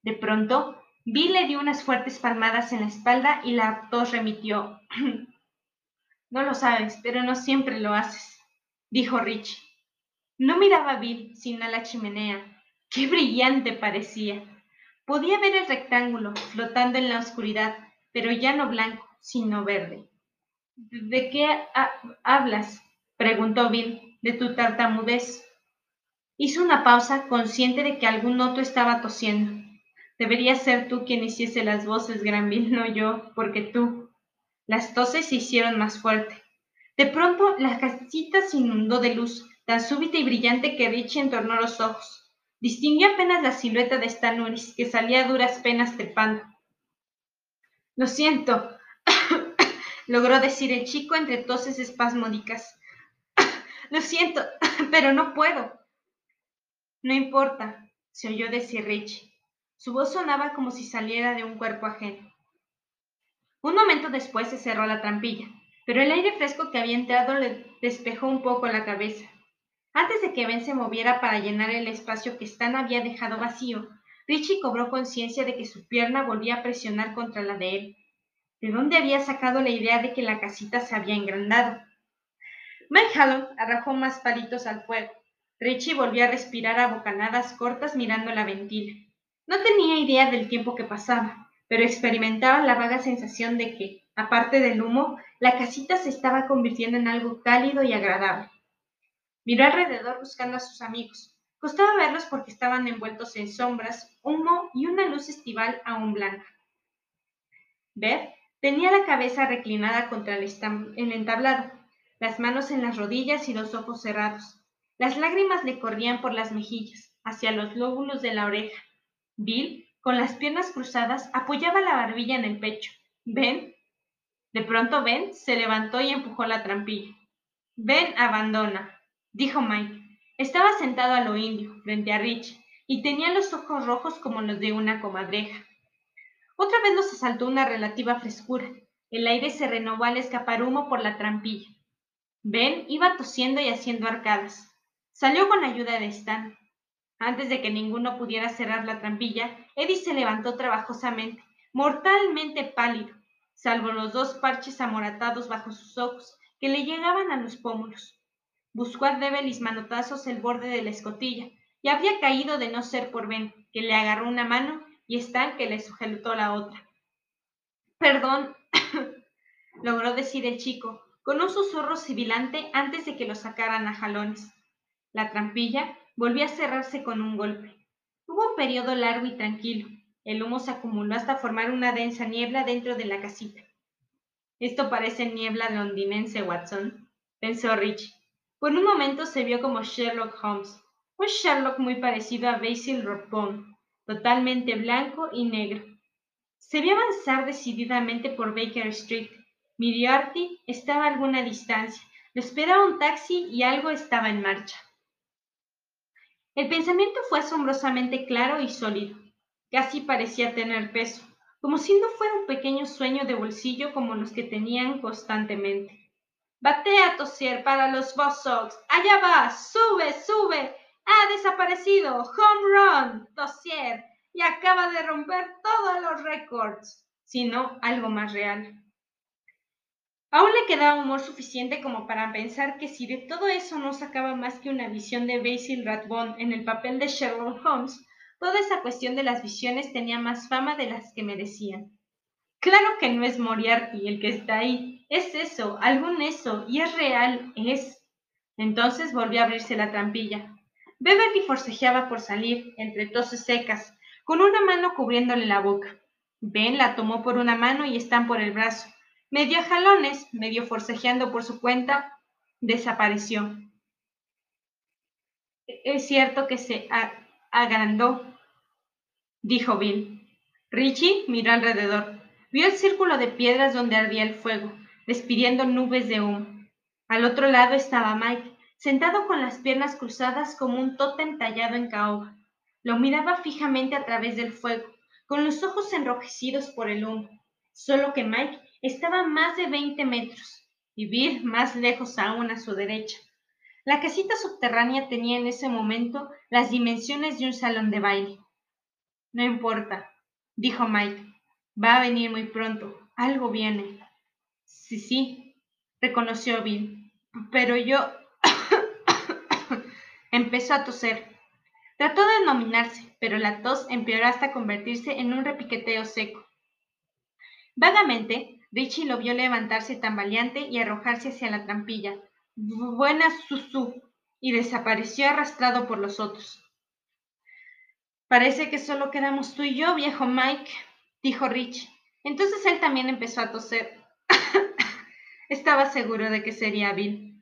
De pronto, Bill le dio unas fuertes palmadas en la espalda y la tos remitió. no lo sabes, pero no siempre lo haces, dijo Rich. No miraba a Bill, sino a la chimenea. ¡Qué brillante parecía! Podía ver el rectángulo flotando en la oscuridad, pero ya no blanco, sino verde. ¿De qué hablas? preguntó Bill. De tu tartamudez. Hizo una pausa, consciente de que algún otro estaba tosiendo. Debería ser tú quien hiciese las voces, Granville, no yo, porque tú. Las toses se hicieron más fuerte. De pronto, la casita se inundó de luz, tan súbita y brillante que Richie entornó los ojos. Distinguió apenas la silueta de Stanuris, que salía a duras penas trepando. Lo siento, logró decir el chico entre toses espasmódicas. Lo siento, pero no puedo. No importa, se oyó decir Richie. Su voz sonaba como si saliera de un cuerpo ajeno. Un momento después se cerró la trampilla, pero el aire fresco que había entrado le despejó un poco la cabeza. Antes de que Ben se moviera para llenar el espacio que Stan había dejado vacío, Richie cobró conciencia de que su pierna volvía a presionar contra la de él. ¿De dónde había sacado la idea de que la casita se había engrandado? Hallon arrojó más palitos al fuego. Richie volvió a respirar a bocanadas cortas mirando la ventila. No tenía idea del tiempo que pasaba, pero experimentaba la vaga sensación de que, aparte del humo, la casita se estaba convirtiendo en algo cálido y agradable. Miró alrededor buscando a sus amigos. Costaba verlos porque estaban envueltos en sombras, humo y una luz estival aún blanca. Beth tenía la cabeza reclinada contra el, entablado, las manos en las rodillas y los ojos cerrados. Las lágrimas le corrían por las mejillas, hacia los lóbulos de la oreja, Bill, con las piernas cruzadas, apoyaba la barbilla en el pecho. ¿Ven? De pronto Ben se levantó y empujó la trampilla. Ben abandona, dijo Mike. Estaba sentado a lo indio, frente a Rich, y tenía los ojos rojos como los de una comadreja. Otra vez nos asaltó una relativa frescura. El aire se renovó al escapar humo por la trampilla. Ben iba tosiendo y haciendo arcadas. Salió con ayuda de Stan. Antes de que ninguno pudiera cerrar la trampilla, Eddie se levantó trabajosamente, mortalmente pálido, salvo los dos parches amoratados bajo sus ojos que le llegaban a los pómulos. Buscó a débiles manotazos el borde de la escotilla y había caído de no ser por Ben, que le agarró una mano y Stan que le sujetó la otra. Perdón, logró decir el chico, con un susurro sibilante antes de que lo sacaran a jalones. La trampilla volvió a cerrarse con un golpe. Hubo un periodo largo y tranquilo. El humo se acumuló hasta formar una densa niebla dentro de la casita. Esto parece niebla londinense, Watson, pensó Rich. Por un momento se vio como Sherlock Holmes, un Sherlock muy parecido a Basil Rathbone, totalmente blanco y negro. Se vio avanzar decididamente por Baker Street. Miriarty estaba a alguna distancia. Lo esperaba un taxi y algo estaba en marcha. El pensamiento fue asombrosamente claro y sólido. Casi parecía tener peso, como si no fuera un pequeño sueño de bolsillo como los que tenían constantemente. Batea, tosier, para los Sox. Allá va. Sube, sube. Ha desaparecido. Home run. Tosier. Y acaba de romper todos los récords. Sino algo más real. Aún le quedaba humor suficiente como para pensar que si de todo eso no sacaba más que una visión de Basil Rathbone en el papel de Sherlock Holmes, toda esa cuestión de las visiones tenía más fama de las que merecían. Claro que no es Moriarty el que está ahí, es eso, algún eso, y es real, es. Entonces volvió a abrirse la trampilla. Beverly forcejeaba por salir, entre toses secas, con una mano cubriéndole la boca. Ben la tomó por una mano y Stan por el brazo medio a jalones, medio forcejeando por su cuenta, desapareció. Es cierto que se agrandó, dijo Bill. Richie miró alrededor. Vio el círculo de piedras donde ardía el fuego, despidiendo nubes de humo. Al otro lado estaba Mike, sentado con las piernas cruzadas como un tótem tallado en caoba. Lo miraba fijamente a través del fuego, con los ojos enrojecidos por el humo. Solo que Mike estaba a más de 20 metros y Bill más lejos aún a su derecha. La casita subterránea tenía en ese momento las dimensiones de un salón de baile. No importa, dijo Mike. Va a venir muy pronto. Algo viene. Sí, sí, reconoció Bill. Pero yo... Empezó a toser. Trató de nominarse, pero la tos empeoró hasta convertirse en un repiqueteo seco. Vagamente, Richie lo vio levantarse tambaleante y arrojarse hacia la trampilla. Buena Susu. y desapareció arrastrado por los otros. Parece que solo quedamos tú y yo, viejo Mike, dijo Rich. Entonces él también empezó a toser. Estaba seguro de que sería Bill.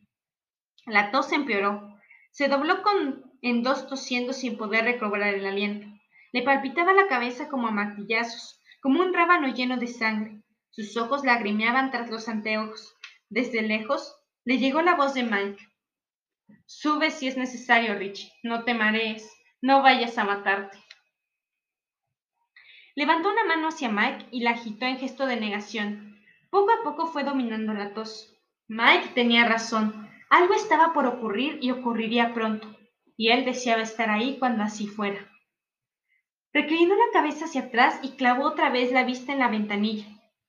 La tos empeoró. Se dobló con, en dos tosiendo sin poder recobrar el aliento. Le palpitaba la cabeza como a martillazos, como un rábano lleno de sangre. Sus ojos lagrimeaban tras los anteojos. Desde lejos le llegó la voz de Mike. Sube si es necesario, Rich. No te marees. No vayas a matarte. Levantó una mano hacia Mike y la agitó en gesto de negación. Poco a poco fue dominando la tos. Mike tenía razón. Algo estaba por ocurrir y ocurriría pronto, y él deseaba estar ahí cuando así fuera. Reclinó la cabeza hacia atrás y clavó otra vez la vista en la ventanilla.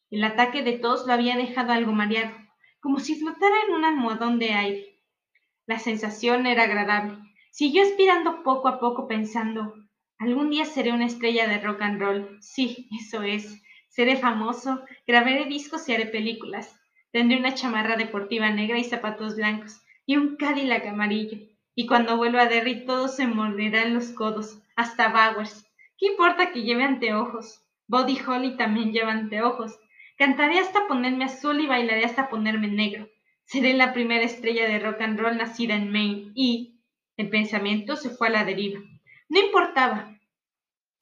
El ataque de tos lo había dejado algo mareado, como si flotara en un almohadón de aire. La sensación era agradable. Siguió aspirando poco a poco pensando, algún día seré una estrella de rock and roll. Sí, eso es. Seré famoso, grabaré discos y haré películas. Tendré una chamarra deportiva negra y zapatos blancos, y un Cadillac amarillo. Y cuando vuelva a Derry todos se morderán los codos, hasta Bowers. ¿Qué importa que lleve anteojos? Body Holly también lleva anteojos. Cantaré hasta ponerme azul y bailaré hasta ponerme negro. Seré la primera estrella de rock and roll nacida en Maine y, el pensamiento se fue a la deriva. No importaba.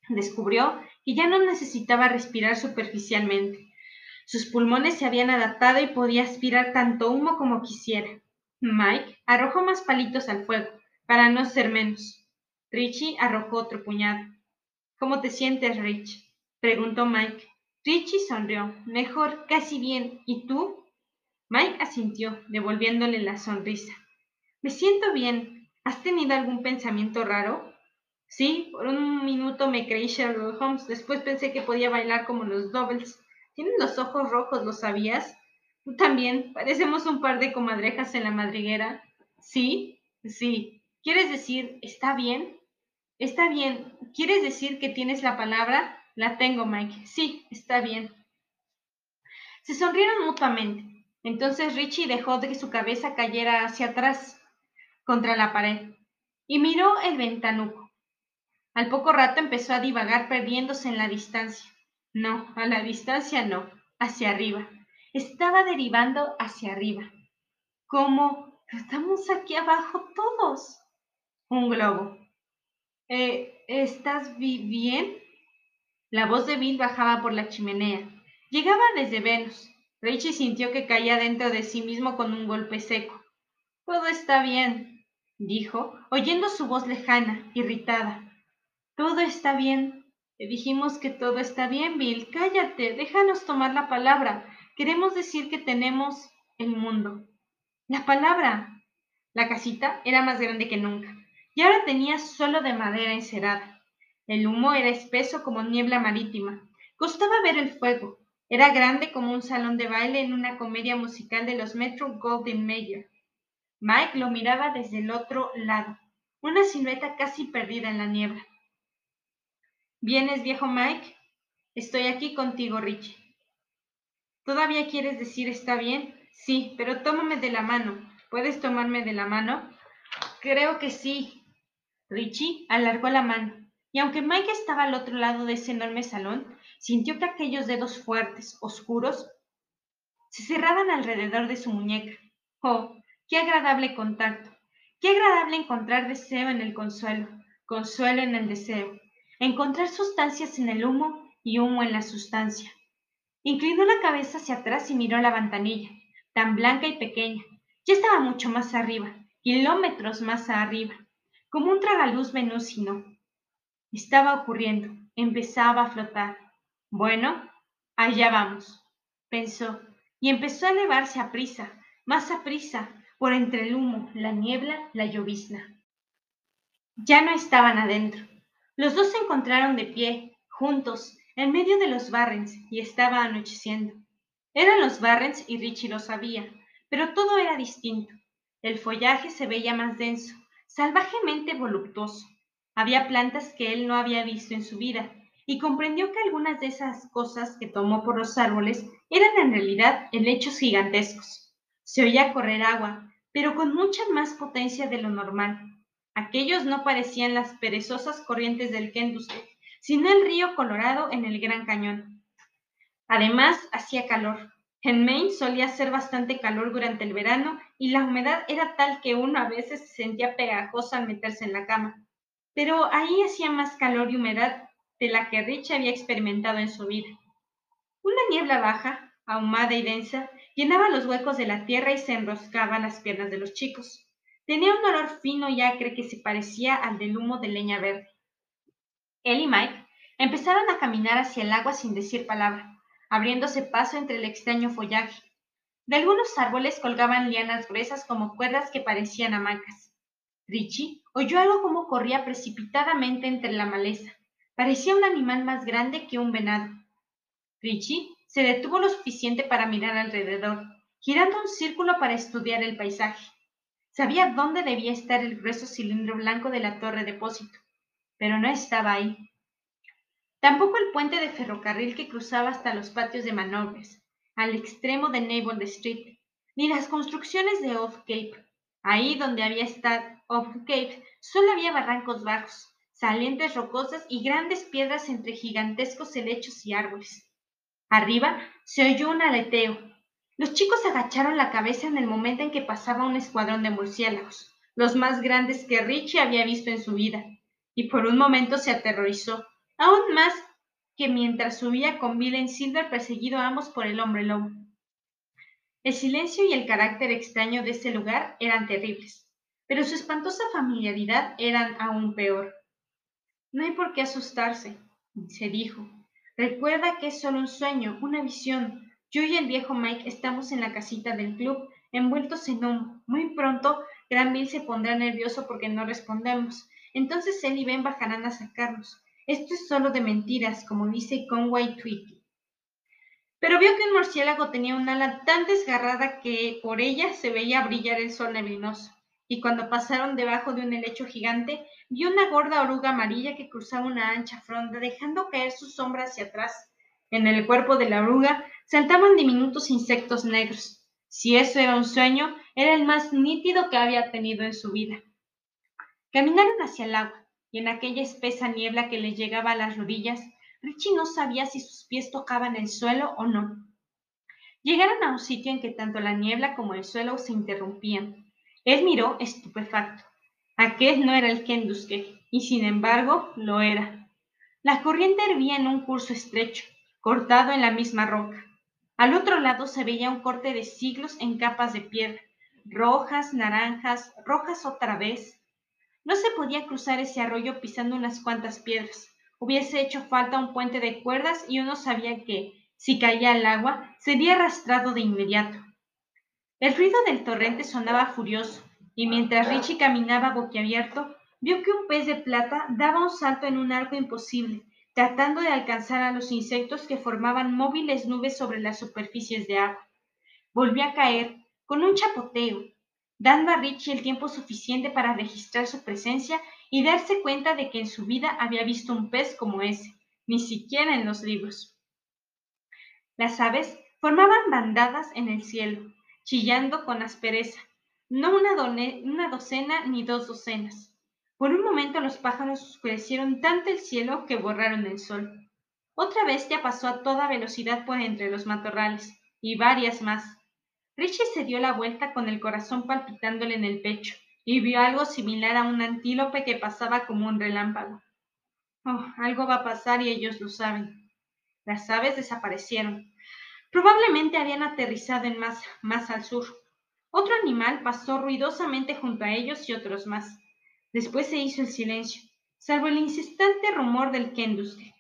Descubrió que ya no necesitaba respirar superficialmente. Sus pulmones se habían adaptado y podía aspirar tanto humo como quisiera. Mike arrojó más palitos al fuego, para no ser menos. Richie arrojó otro puñado. ¿Cómo te sientes, Rich? preguntó Mike. Richie sonrió. Mejor, casi bien. ¿Y tú? Mike asintió, devolviéndole la sonrisa. Me siento bien, ¿Has tenido algún pensamiento raro? Sí, por un minuto me creí Sherlock Holmes, después pensé que podía bailar como los Doubles. Tienes los ojos rojos, ¿lo sabías? Tú también, parecemos un par de comadrejas en la madriguera. ¿Sí? Sí. ¿Quieres decir, está bien? Está bien. ¿Quieres decir que tienes la palabra? La tengo, Mike. Sí, está bien. Se sonrieron mutuamente. Entonces Richie dejó que su cabeza cayera hacia atrás contra la pared y miró el ventanuco. Al poco rato empezó a divagar perdiéndose en la distancia. No, a la distancia no, hacia arriba. Estaba derivando hacia arriba. ¿Cómo? Estamos aquí abajo todos. Un globo. Eh, ¿Estás bien? La voz de Bill bajaba por la chimenea. Llegaba desde Venus. Richie sintió que caía dentro de sí mismo con un golpe seco. Todo está bien, dijo, oyendo su voz lejana, irritada. Todo está bien. Dijimos que todo está bien, Bill. Cállate, déjanos tomar la palabra. Queremos decir que tenemos el mundo. La palabra. La casita era más grande que nunca, y ahora tenía solo de madera encerada. El humo era espeso como niebla marítima. Costaba ver el fuego. Era grande como un salón de baile en una comedia musical de los Metro Golden Mayer. Mike lo miraba desde el otro lado, una silueta casi perdida en la niebla. ¿Vienes, viejo Mike? Estoy aquí contigo, Richie. ¿Todavía quieres decir está bien? Sí, pero tómame de la mano. ¿Puedes tomarme de la mano? Creo que sí. Richie alargó la mano, y aunque Mike estaba al otro lado de ese enorme salón, sintió que aquellos dedos fuertes, oscuros, se cerraban alrededor de su muñeca. Oh, Qué agradable contacto. Qué agradable encontrar deseo en el consuelo, consuelo en el deseo. Encontrar sustancias en el humo y humo en la sustancia. Inclinó la cabeza hacia atrás y miró la ventanilla, tan blanca y pequeña. Ya estaba mucho más arriba, kilómetros más arriba, como un tragaluz venúsino. Estaba ocurriendo, empezaba a flotar. Bueno, allá vamos, pensó, y empezó a elevarse a prisa, más a prisa, por entre el humo, la niebla, la llovizna. Ya no estaban adentro. Los dos se encontraron de pie, juntos, en medio de los Barrens, y estaba anocheciendo. Eran los Barrens y Richie lo sabía, pero todo era distinto. El follaje se veía más denso, salvajemente voluptuoso. Había plantas que él no había visto en su vida, y comprendió que algunas de esas cosas que tomó por los árboles eran en realidad helechos gigantescos. Se oía correr agua, pero con mucha más potencia de lo normal. Aquellos no parecían las perezosas corrientes del Kentucky, sino el río Colorado en el Gran Cañón. Además, hacía calor. En Maine solía hacer bastante calor durante el verano y la humedad era tal que uno a veces se sentía pegajoso al meterse en la cama. Pero ahí hacía más calor y humedad de la que Rich había experimentado en su vida. Una niebla baja, ahumada y densa, llenaba los huecos de la tierra y se enroscaba en las piernas de los chicos. Tenía un olor fino y acre que se parecía al del humo de leña verde. Él y Mike empezaron a caminar hacia el agua sin decir palabra abriéndose paso entre el extraño follaje. De algunos árboles colgaban lianas gruesas como cuerdas que parecían hamacas. Richie oyó algo como corría precipitadamente entre la maleza. Parecía un animal más grande que un venado. Richie se detuvo lo suficiente para mirar alrededor, girando un círculo para estudiar el paisaje. Sabía dónde debía estar el grueso cilindro blanco de la torre depósito, pero no estaba ahí. Tampoco el puente de ferrocarril que cruzaba hasta los patios de Manobres, al extremo de Naval Street, ni las construcciones de Off Cape. Ahí donde había estado Off Cape solo había barrancos bajos, salientes rocosas y grandes piedras entre gigantescos helechos y árboles. Arriba se oyó un aleteo. Los chicos agacharon la cabeza en el momento en que pasaba un escuadrón de murciélagos, los más grandes que Richie había visto en su vida, y por un momento se aterrorizó aún más que mientras subía con Villain Silver perseguido ambos por el hombre lobo. El silencio y el carácter extraño de ese lugar eran terribles, pero su espantosa familiaridad eran aún peor. No hay por qué asustarse, se dijo. Recuerda que es solo un sueño, una visión. Yo y el viejo Mike estamos en la casita del club, envueltos en humo. Muy pronto, Granville se pondrá nervioso porque no respondemos. Entonces él y Ben bajarán a sacarnos. Esto es solo de mentiras, como dice Conway Twitty. Pero vio que un murciélago tenía un ala tan desgarrada que por ella se veía brillar el sol neblinoso, y cuando pasaron debajo de un helecho gigante, vio una gorda oruga amarilla que cruzaba una ancha fronda, dejando caer su sombra hacia atrás. En el cuerpo de la oruga saltaban diminutos insectos negros. Si eso era un sueño, era el más nítido que había tenido en su vida. Caminaron hacia el agua y en aquella espesa niebla que le llegaba a las rodillas, Richie no sabía si sus pies tocaban el suelo o no. Llegaron a un sitio en que tanto la niebla como el suelo se interrumpían. Él miró estupefacto. Aquel no era el Kendusque, y sin embargo lo era. La corriente hervía en un curso estrecho, cortado en la misma roca. Al otro lado se veía un corte de siglos en capas de piedra, rojas, naranjas, rojas otra vez, no se podía cruzar ese arroyo pisando unas cuantas piedras. Hubiese hecho falta un puente de cuerdas y uno sabía que, si caía al agua, sería arrastrado de inmediato. El ruido del torrente sonaba furioso, y mientras Richie caminaba boquiabierto, vio que un pez de plata daba un salto en un arco imposible, tratando de alcanzar a los insectos que formaban móviles nubes sobre las superficies de agua. Volvió a caer, con un chapoteo, dando a Richie el tiempo suficiente para registrar su presencia y darse cuenta de que en su vida había visto un pez como ese, ni siquiera en los libros. Las aves formaban bandadas en el cielo, chillando con aspereza, no una, una docena ni dos docenas. Por un momento los pájaros oscurecieron tanto el cielo que borraron el sol. Otra bestia pasó a toda velocidad por entre los matorrales, y varias más, Richie se dio la vuelta con el corazón palpitándole en el pecho y vio algo similar a un antílope que pasaba como un relámpago. Oh, algo va a pasar y ellos lo saben. Las aves desaparecieron. Probablemente habían aterrizado en masa, más al sur. Otro animal pasó ruidosamente junto a ellos y otros más. Después se hizo el silencio, salvo el insistente rumor del kendusque.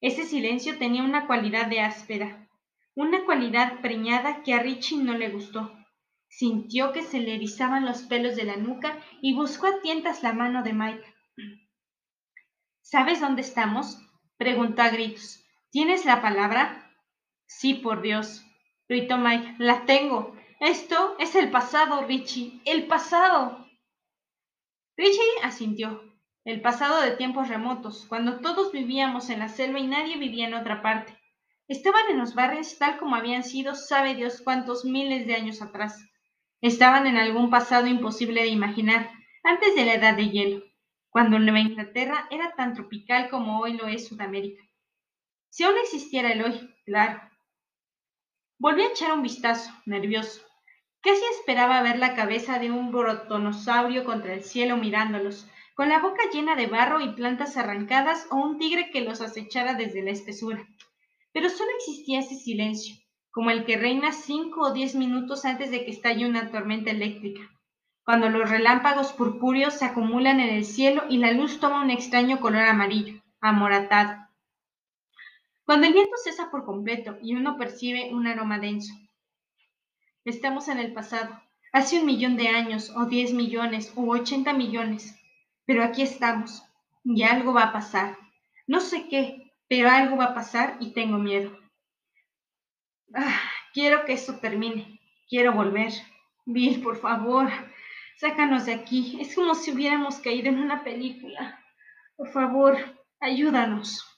Ese silencio tenía una cualidad de áspera, una cualidad preñada que a Richie no le gustó. Sintió que se le erizaban los pelos de la nuca y buscó a tientas la mano de Mike. ¿Sabes dónde estamos? preguntó a gritos. ¿Tienes la palabra? Sí, por Dios, gritó Mike. La tengo. Esto es el pasado, Richie. El pasado. Richie asintió. El pasado de tiempos remotos, cuando todos vivíamos en la selva y nadie vivía en otra parte. Estaban en los barrios tal como habían sido sabe Dios cuántos miles de años atrás. Estaban en algún pasado imposible de imaginar, antes de la edad de hielo, cuando Nueva Inglaterra era tan tropical como hoy lo es Sudamérica. Si aún existiera el hoy, claro. Volví a echar un vistazo, nervioso. Casi esperaba ver la cabeza de un brotonosaurio contra el cielo mirándolos, con la boca llena de barro y plantas arrancadas o un tigre que los acechara desde la espesura. Pero solo existía ese silencio, como el que reina cinco o diez minutos antes de que estalle una tormenta eléctrica, cuando los relámpagos purpúreos se acumulan en el cielo y la luz toma un extraño color amarillo, amoratado. Cuando el viento cesa por completo y uno percibe un aroma denso. Estamos en el pasado, hace un millón de años, o diez millones, u ochenta millones, pero aquí estamos, y algo va a pasar. No sé qué, pero algo va a pasar y tengo miedo. Ah, quiero que esto termine. Quiero volver. Bill, por favor, sácanos de aquí. Es como si hubiéramos caído en una película. Por favor, ayúdanos.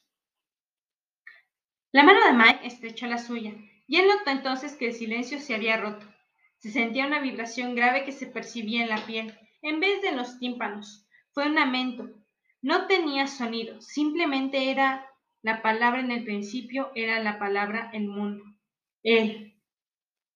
La mano de Mike estrechó la suya, y él notó entonces que el silencio se había roto. Se sentía una vibración grave que se percibía en la piel, en vez de en los tímpanos. Fue un lamento. No tenía sonido, simplemente era la palabra en el principio, era la palabra el mundo. Él.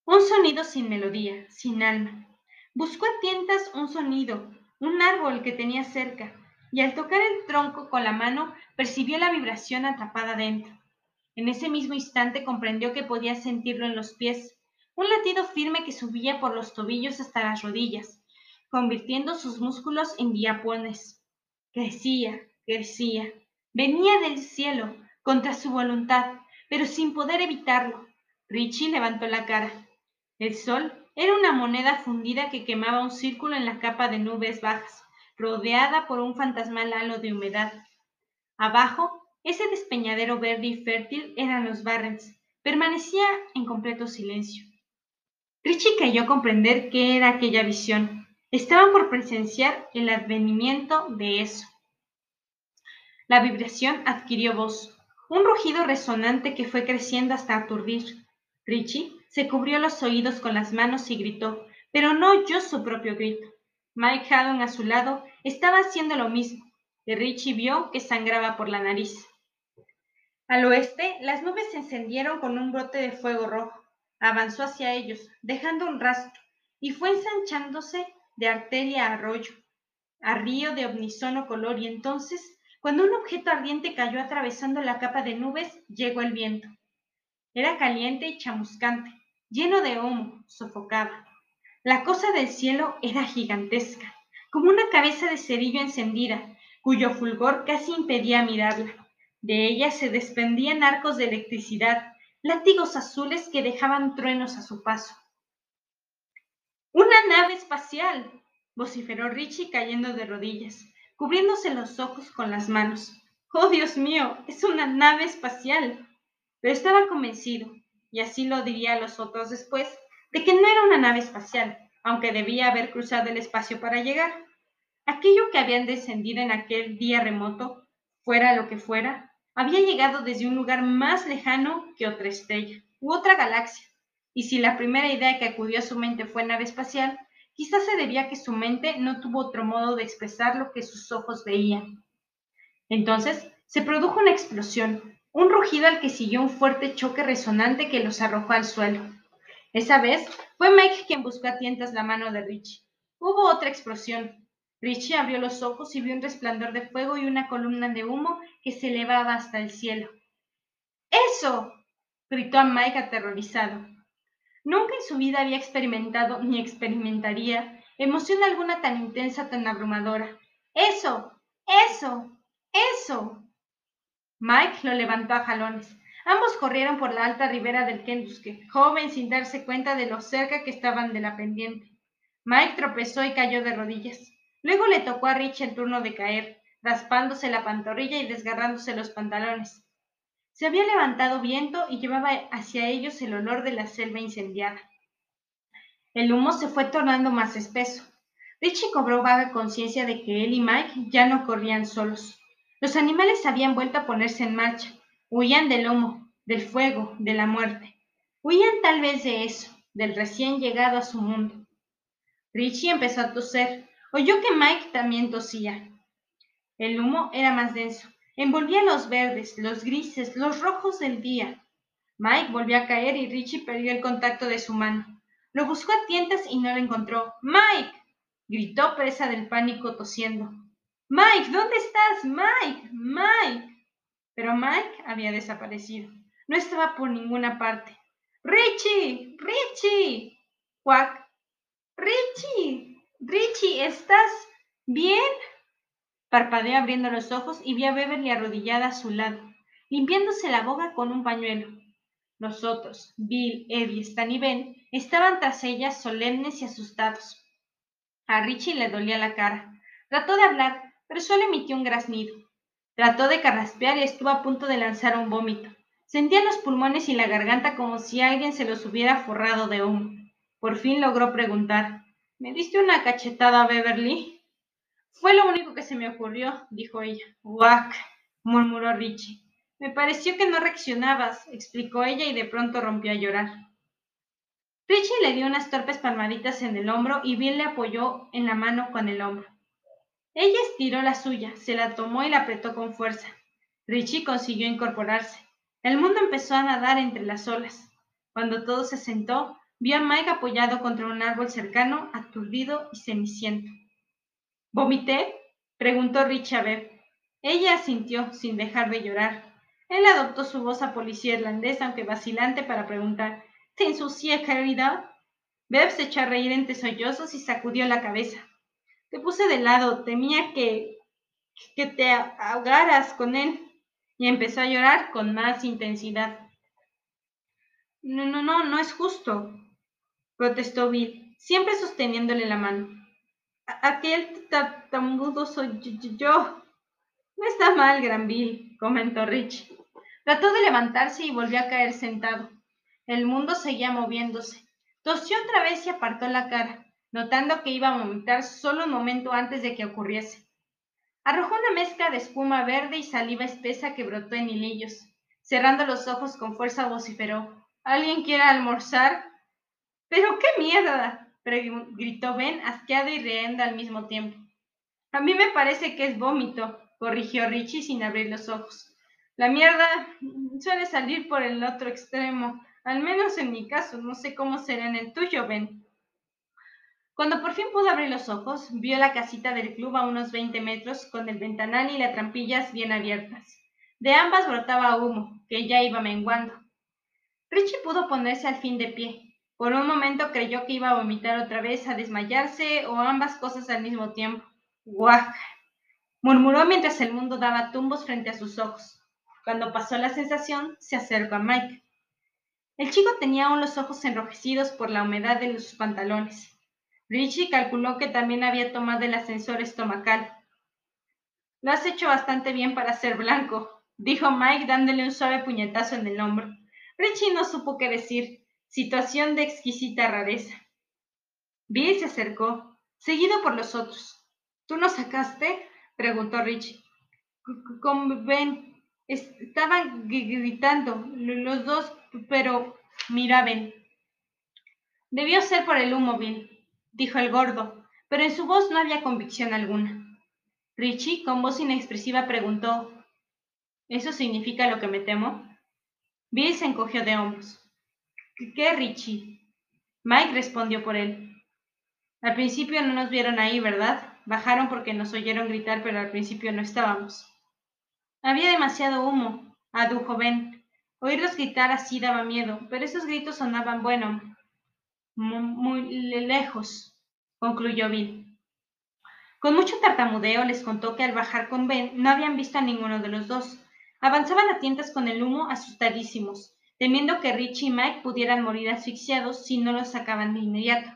Un sonido sin melodía, sin alma. Buscó a tientas un sonido, un árbol que tenía cerca, y al tocar el tronco con la mano percibió la vibración atrapada dentro. En ese mismo instante comprendió que podía sentirlo en los pies, un latido firme que subía por los tobillos hasta las rodillas, convirtiendo sus músculos en diapones. Crecía, crecía. Venía del cielo, contra su voluntad, pero sin poder evitarlo. Richie levantó la cara. El sol era una moneda fundida que quemaba un círculo en la capa de nubes bajas, rodeada por un fantasmal halo de humedad. Abajo, ese despeñadero verde y fértil eran los Barrens. Permanecía en completo silencio. Richie a comprender qué era aquella visión. Estaban por presenciar el advenimiento de eso. La vibración adquirió voz, un rugido resonante que fue creciendo hasta aturdir. Richie se cubrió los oídos con las manos y gritó, pero no oyó su propio grito. Mike Haddon a su lado estaba haciendo lo mismo, Richie vio que sangraba por la nariz. Al oeste, las nubes se encendieron con un brote de fuego rojo. Avanzó hacia ellos, dejando un rastro, y fue ensanchándose de arteria a arroyo, a río de omnisono color, y entonces, cuando un objeto ardiente cayó atravesando la capa de nubes, llegó el viento. Era caliente y chamuscante, lleno de humo, sofocaba. La cosa del cielo era gigantesca, como una cabeza de cerillo encendida, cuyo fulgor casi impedía mirarla. De ella se desprendían arcos de electricidad, látigos azules que dejaban truenos a su paso. ¡Una nave espacial! vociferó Richie cayendo de rodillas, cubriéndose los ojos con las manos. ¡Oh, Dios mío! ¡Es una nave espacial! pero estaba convencido, y así lo diría a los otros después, de que no era una nave espacial, aunque debía haber cruzado el espacio para llegar. Aquello que habían descendido en aquel día remoto, fuera lo que fuera, había llegado desde un lugar más lejano que otra estrella u otra galaxia, y si la primera idea que acudió a su mente fue nave espacial, quizás se debía a que su mente no tuvo otro modo de expresar lo que sus ojos veían. Entonces se produjo una explosión, un rugido al que siguió un fuerte choque resonante que los arrojó al suelo. Esa vez fue Mike quien buscó a tientas la mano de Richie. Hubo otra explosión. Richie abrió los ojos y vio un resplandor de fuego y una columna de humo que se elevaba hasta el cielo. ¡Eso! gritó a Mike aterrorizado. Nunca en su vida había experimentado ni experimentaría emoción alguna tan intensa, tan abrumadora. ¡Eso! ¡Eso! ¡Eso! Mike lo levantó a jalones. Ambos corrieron por la alta ribera del Kendusque, joven sin darse cuenta de lo cerca que estaban de la pendiente. Mike tropezó y cayó de rodillas. Luego le tocó a Rich el turno de caer, raspándose la pantorrilla y desgarrándose los pantalones. Se había levantado viento y llevaba hacia ellos el olor de la selva incendiada. El humo se fue tornando más espeso. Richie cobró vaga conciencia de que él y Mike ya no corrían solos. Los animales habían vuelto a ponerse en marcha. Huían del humo, del fuego, de la muerte. Huían tal vez de eso, del recién llegado a su mundo. Richie empezó a toser. Oyó que Mike también tosía. El humo era más denso. Envolvía los verdes, los grises, los rojos del día. Mike volvió a caer y Richie perdió el contacto de su mano. Lo buscó a tientas y no lo encontró. ¡Mike! gritó presa del pánico tosiendo. Mike, ¿dónde estás? Mike, Mike. Pero Mike había desaparecido. No estaba por ninguna parte. Richie, Richie. Cuac. Richie, Richie, ¿estás bien? Parpadeó abriendo los ojos y vio a Beverly arrodillada a su lado, limpiándose la boca con un pañuelo. Los otros, Bill, Eddie, Stan y Ben, estaban tras ella solemnes y asustados. A Richie le dolía la cara. Trató de hablar, pero solo emitió un graznido. Trató de carraspear y estuvo a punto de lanzar un vómito. Sentía los pulmones y la garganta como si alguien se los hubiera forrado de humo. Por fin logró preguntar ¿Me diste una cachetada, Beverly? Fue lo único que se me ocurrió, dijo ella. Guac, murmuró Richie. Me pareció que no reaccionabas, explicó ella y de pronto rompió a llorar. Richie le dio unas torpes palmaditas en el hombro y Bill le apoyó en la mano con el hombro. Ella estiró la suya, se la tomó y la apretó con fuerza. Richie consiguió incorporarse. El mundo empezó a nadar entre las olas. Cuando todo se sentó, vio a Mike apoyado contra un árbol cercano, aturdido y ceniciento. ¿Vomité? preguntó Richie a. Ella asintió, sin dejar de llorar. Él adoptó su voz a policía irlandesa, aunque vacilante, para preguntar: ¿Te ensucié, querida? Beb se echó a reír entre sollozos y sacudió la cabeza. Te puse de lado, temía que. que te ahogaras con él. Y empezó a llorar con más intensidad. No, no, no, no es justo protestó Bill, siempre sosteniéndole la mano. Aquel tartamudo soy yo. No está mal, gran Bill, comentó Rich. Trató de levantarse y volvió a caer sentado. El mundo seguía moviéndose. Tosió otra vez y apartó la cara, notando que iba a vomitar solo un momento antes de que ocurriese. Arrojó una mezcla de espuma verde y saliva espesa que brotó en hilillos. Cerrando los ojos con fuerza vociferó. ¿Alguien quiere almorzar? ¿Pero qué mierda? gritó Ben, asqueado y riendo al mismo tiempo. A mí me parece que es vómito, corrigió Richie sin abrir los ojos. La mierda suele salir por el otro extremo, al menos en mi caso, no sé cómo será en el tuyo, Ben. Cuando por fin pudo abrir los ojos, vio la casita del club a unos veinte metros, con el ventanal y las trampillas bien abiertas. De ambas brotaba humo, que ya iba menguando. Richie pudo ponerse al fin de pie, por un momento creyó que iba a vomitar otra vez, a desmayarse o ambas cosas al mismo tiempo. ¡Guac! murmuró mientras el mundo daba tumbos frente a sus ojos. Cuando pasó la sensación, se acercó a Mike. El chico tenía aún los ojos enrojecidos por la humedad de sus pantalones. Richie calculó que también había tomado el ascensor estomacal. Lo has hecho bastante bien para ser blanco, dijo Mike dándole un suave puñetazo en el hombro. Richie no supo qué decir. Situación de exquisita rareza. Bill se acercó, seguido por los otros. ¿Tú no sacaste? preguntó Richie. Con Ben. Estaban gritando los dos, pero mira, Ben. Debió ser por el humo, Bill, dijo el gordo, pero en su voz no había convicción alguna. Richie, con voz inexpresiva, preguntó ¿Eso significa lo que me temo? Bill se encogió de hombros. ¿Qué, Richie? Mike respondió por él. Al principio no nos vieron ahí, ¿verdad? Bajaron porque nos oyeron gritar, pero al principio no estábamos. Había demasiado humo, adujo Ben. Oírlos gritar así daba miedo, pero esos gritos sonaban, bueno, muy, lejos, concluyó Bill. Con mucho tartamudeo les contó que al bajar con Ben no habían visto a ninguno de los dos. Avanzaban a tientas con el humo asustadísimos, temiendo que Richie y Mike pudieran morir asfixiados si no los sacaban de inmediato.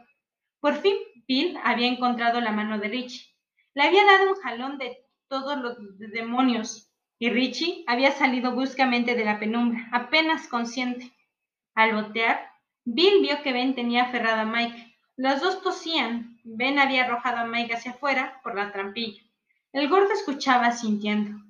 Por fin, Bill había encontrado la mano de Richie. Le había dado un jalón de todos los demonios, y Richie había salido bruscamente de la penumbra, apenas consciente. Al botear, Bill vio que Ben tenía aferrado a Mike. Los dos tosían. Ben había arrojado a Mike hacia afuera por la trampilla. El gordo escuchaba sintiendo.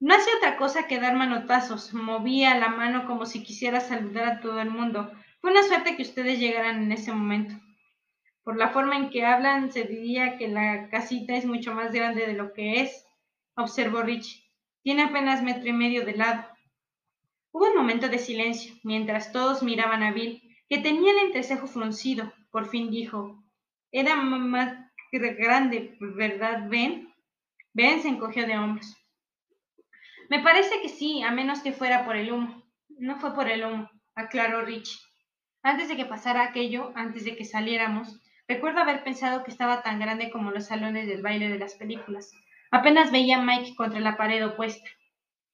No hacía otra cosa que dar manotazos, movía la mano como si quisiera saludar a todo el mundo. Fue una suerte que ustedes llegaran en ese momento. Por la forma en que hablan, se diría que la casita es mucho más grande de lo que es, observó Rich. Tiene apenas metro y medio de lado. Hubo un momento de silencio, mientras todos miraban a Bill, que tenía el entrecejo fruncido. Por fin dijo, era más grande, ¿verdad, Ben? Ben se encogió de hombros. Me parece que sí, a menos que fuera por el humo. No fue por el humo, aclaró Rich. Antes de que pasara aquello, antes de que saliéramos, recuerdo haber pensado que estaba tan grande como los salones del baile de las películas. Apenas veía a Mike contra la pared opuesta.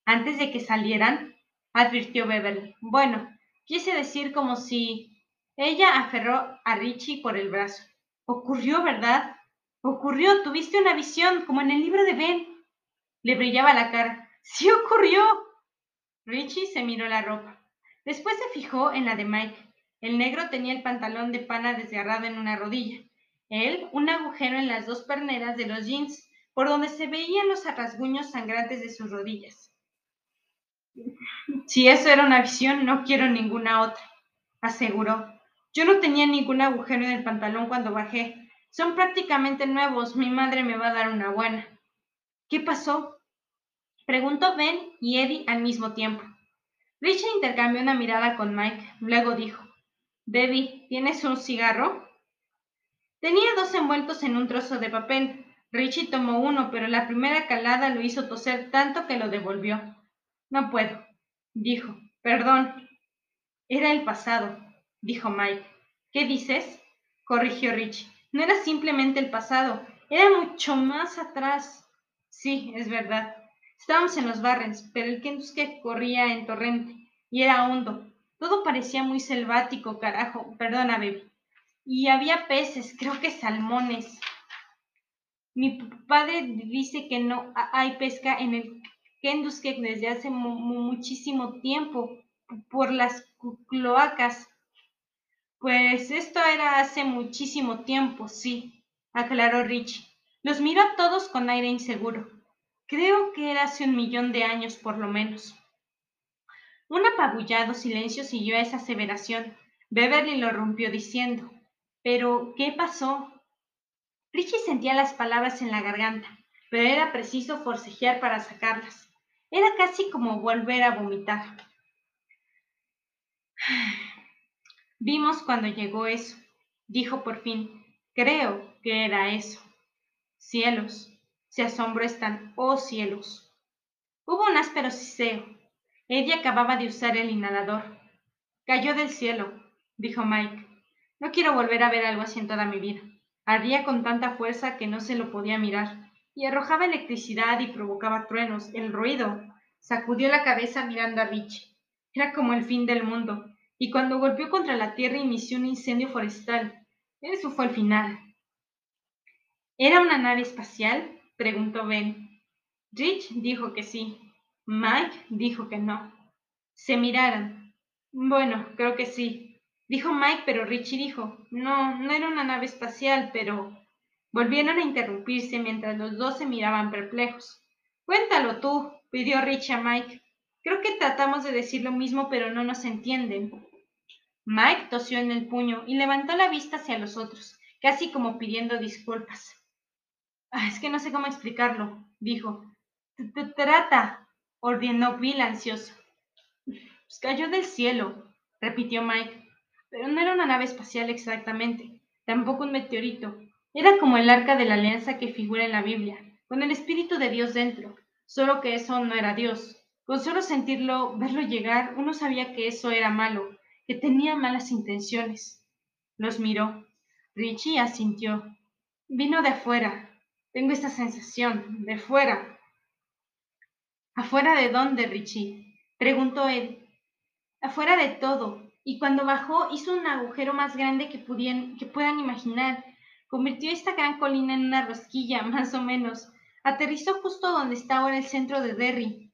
Antes de que salieran, advirtió Beverly. Bueno, quise decir como si ella aferró a Richie por el brazo. Ocurrió, ¿verdad? Ocurrió, tuviste una visión, como en el libro de Ben. Le brillaba la cara. ¡Sí ocurrió! Richie se miró la ropa. Después se fijó en la de Mike. El negro tenía el pantalón de pana desgarrado en una rodilla. Él, un agujero en las dos perneras de los jeans, por donde se veían los rasguños sangrantes de sus rodillas. Si eso era una visión, no quiero ninguna otra, aseguró. Yo no tenía ningún agujero en el pantalón cuando bajé. Son prácticamente nuevos. Mi madre me va a dar una buena. ¿Qué pasó? Preguntó Ben y Eddie al mismo tiempo. Richard intercambió una mirada con Mike. Luego dijo, Baby, ¿tienes un cigarro? Tenía dos envueltos en un trozo de papel. Richie tomó uno, pero la primera calada lo hizo toser tanto que lo devolvió. No puedo, dijo. Perdón. Era el pasado, dijo Mike. ¿Qué dices? corrigió Richie. No era simplemente el pasado, era mucho más atrás. Sí, es verdad. Estábamos en los Barrens, pero el que corría en torrente y era hondo. Todo parecía muy selvático, carajo. Perdona, baby. Y había peces, creo que salmones. Mi padre dice que no hay pesca en el Kentucky desde hace muchísimo tiempo por las cloacas. Pues esto era hace muchísimo tiempo, sí, aclaró Richie. Los miró a todos con aire inseguro. Creo que era hace un millón de años por lo menos. Un apabullado silencio siguió a esa aseveración. Beverly lo rompió diciendo, ¿Pero qué pasó? Richie sentía las palabras en la garganta, pero era preciso forcejear para sacarlas. Era casi como volver a vomitar. Vimos cuando llegó eso, dijo por fin. Creo que era eso. Cielos, se asombró Stan. ¡Oh cielos! Hubo un áspero siseo. Eddie acababa de usar el inhalador. Cayó del cielo, dijo Mike. No quiero volver a ver algo así en toda mi vida. Ardía con tanta fuerza que no se lo podía mirar, y arrojaba electricidad y provocaba truenos. El ruido. Sacudió la cabeza mirando a Rich. Era como el fin del mundo, y cuando golpeó contra la tierra inició un incendio forestal. Eso fue el final. ¿Era una nave espacial? Preguntó Ben. Rich dijo que sí. Mike dijo que no. Se miraron. Bueno, creo que sí. Dijo Mike, pero Richie dijo, no, no era una nave espacial, pero... Volvieron a interrumpirse mientras los dos se miraban perplejos. Cuéntalo tú, pidió Richie a Mike. Creo que tratamos de decir lo mismo, pero no nos entienden. Mike tosió en el puño y levantó la vista hacia los otros, casi como pidiendo disculpas. Ah, es que no sé cómo explicarlo, dijo. Trata, ordenó Bill ansioso. Pues cayó del cielo, repitió Mike. Pero no era una nave espacial exactamente, tampoco un meteorito. Era como el arca de la alianza que figura en la Biblia, con el Espíritu de Dios dentro, solo que eso no era Dios. Con solo sentirlo, verlo llegar, uno sabía que eso era malo, que tenía malas intenciones. Los miró. Richie asintió. Vino de afuera, tengo esta sensación, de fuera. ¿Afuera de dónde, Richie? preguntó él. Afuera de todo. Y cuando bajó hizo un agujero más grande que, que puedan imaginar. Convirtió esta gran colina en una rosquilla, más o menos. Aterrizó justo donde está ahora el centro de Derry.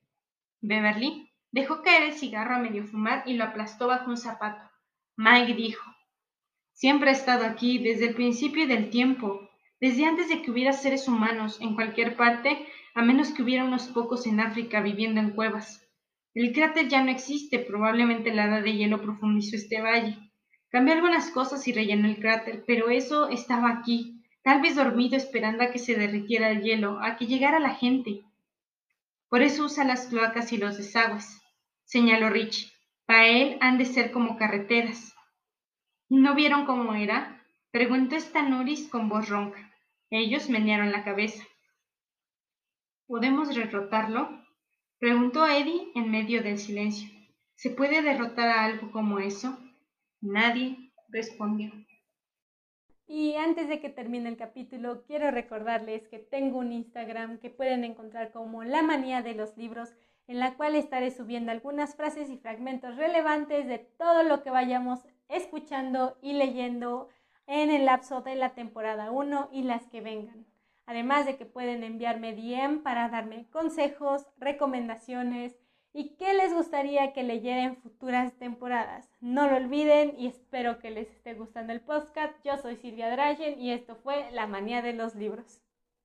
Beverly dejó caer el cigarro a medio fumar y lo aplastó bajo un zapato. Mike dijo, Siempre he estado aquí desde el principio del tiempo desde antes de que hubiera seres humanos en cualquier parte, a menos que hubiera unos pocos en África viviendo en cuevas. El cráter ya no existe, probablemente la edad de hielo profundizó este valle. Cambié algunas cosas y rellené el cráter, pero eso estaba aquí, tal vez dormido esperando a que se derritiera el hielo, a que llegara la gente. Por eso usa las cloacas y los desagües, señaló Rich. Para él han de ser como carreteras. ¿No vieron cómo era? Preguntó Stanoris con voz ronca. Ellos menearon la cabeza. ¿Podemos derrotarlo? preguntó Eddie en medio del silencio. ¿Se puede derrotar a algo como eso? Nadie respondió. Y antes de que termine el capítulo, quiero recordarles que tengo un Instagram que pueden encontrar como La Manía de los Libros, en la cual estaré subiendo algunas frases y fragmentos relevantes de todo lo que vayamos escuchando y leyendo en el lapso de la temporada 1 y las que vengan. Además de que pueden enviarme DM para darme consejos, recomendaciones y qué les gustaría que leyera en futuras temporadas. No lo olviden y espero que les esté gustando el podcast. Yo soy Silvia Dragen y esto fue La Manía de los Libros.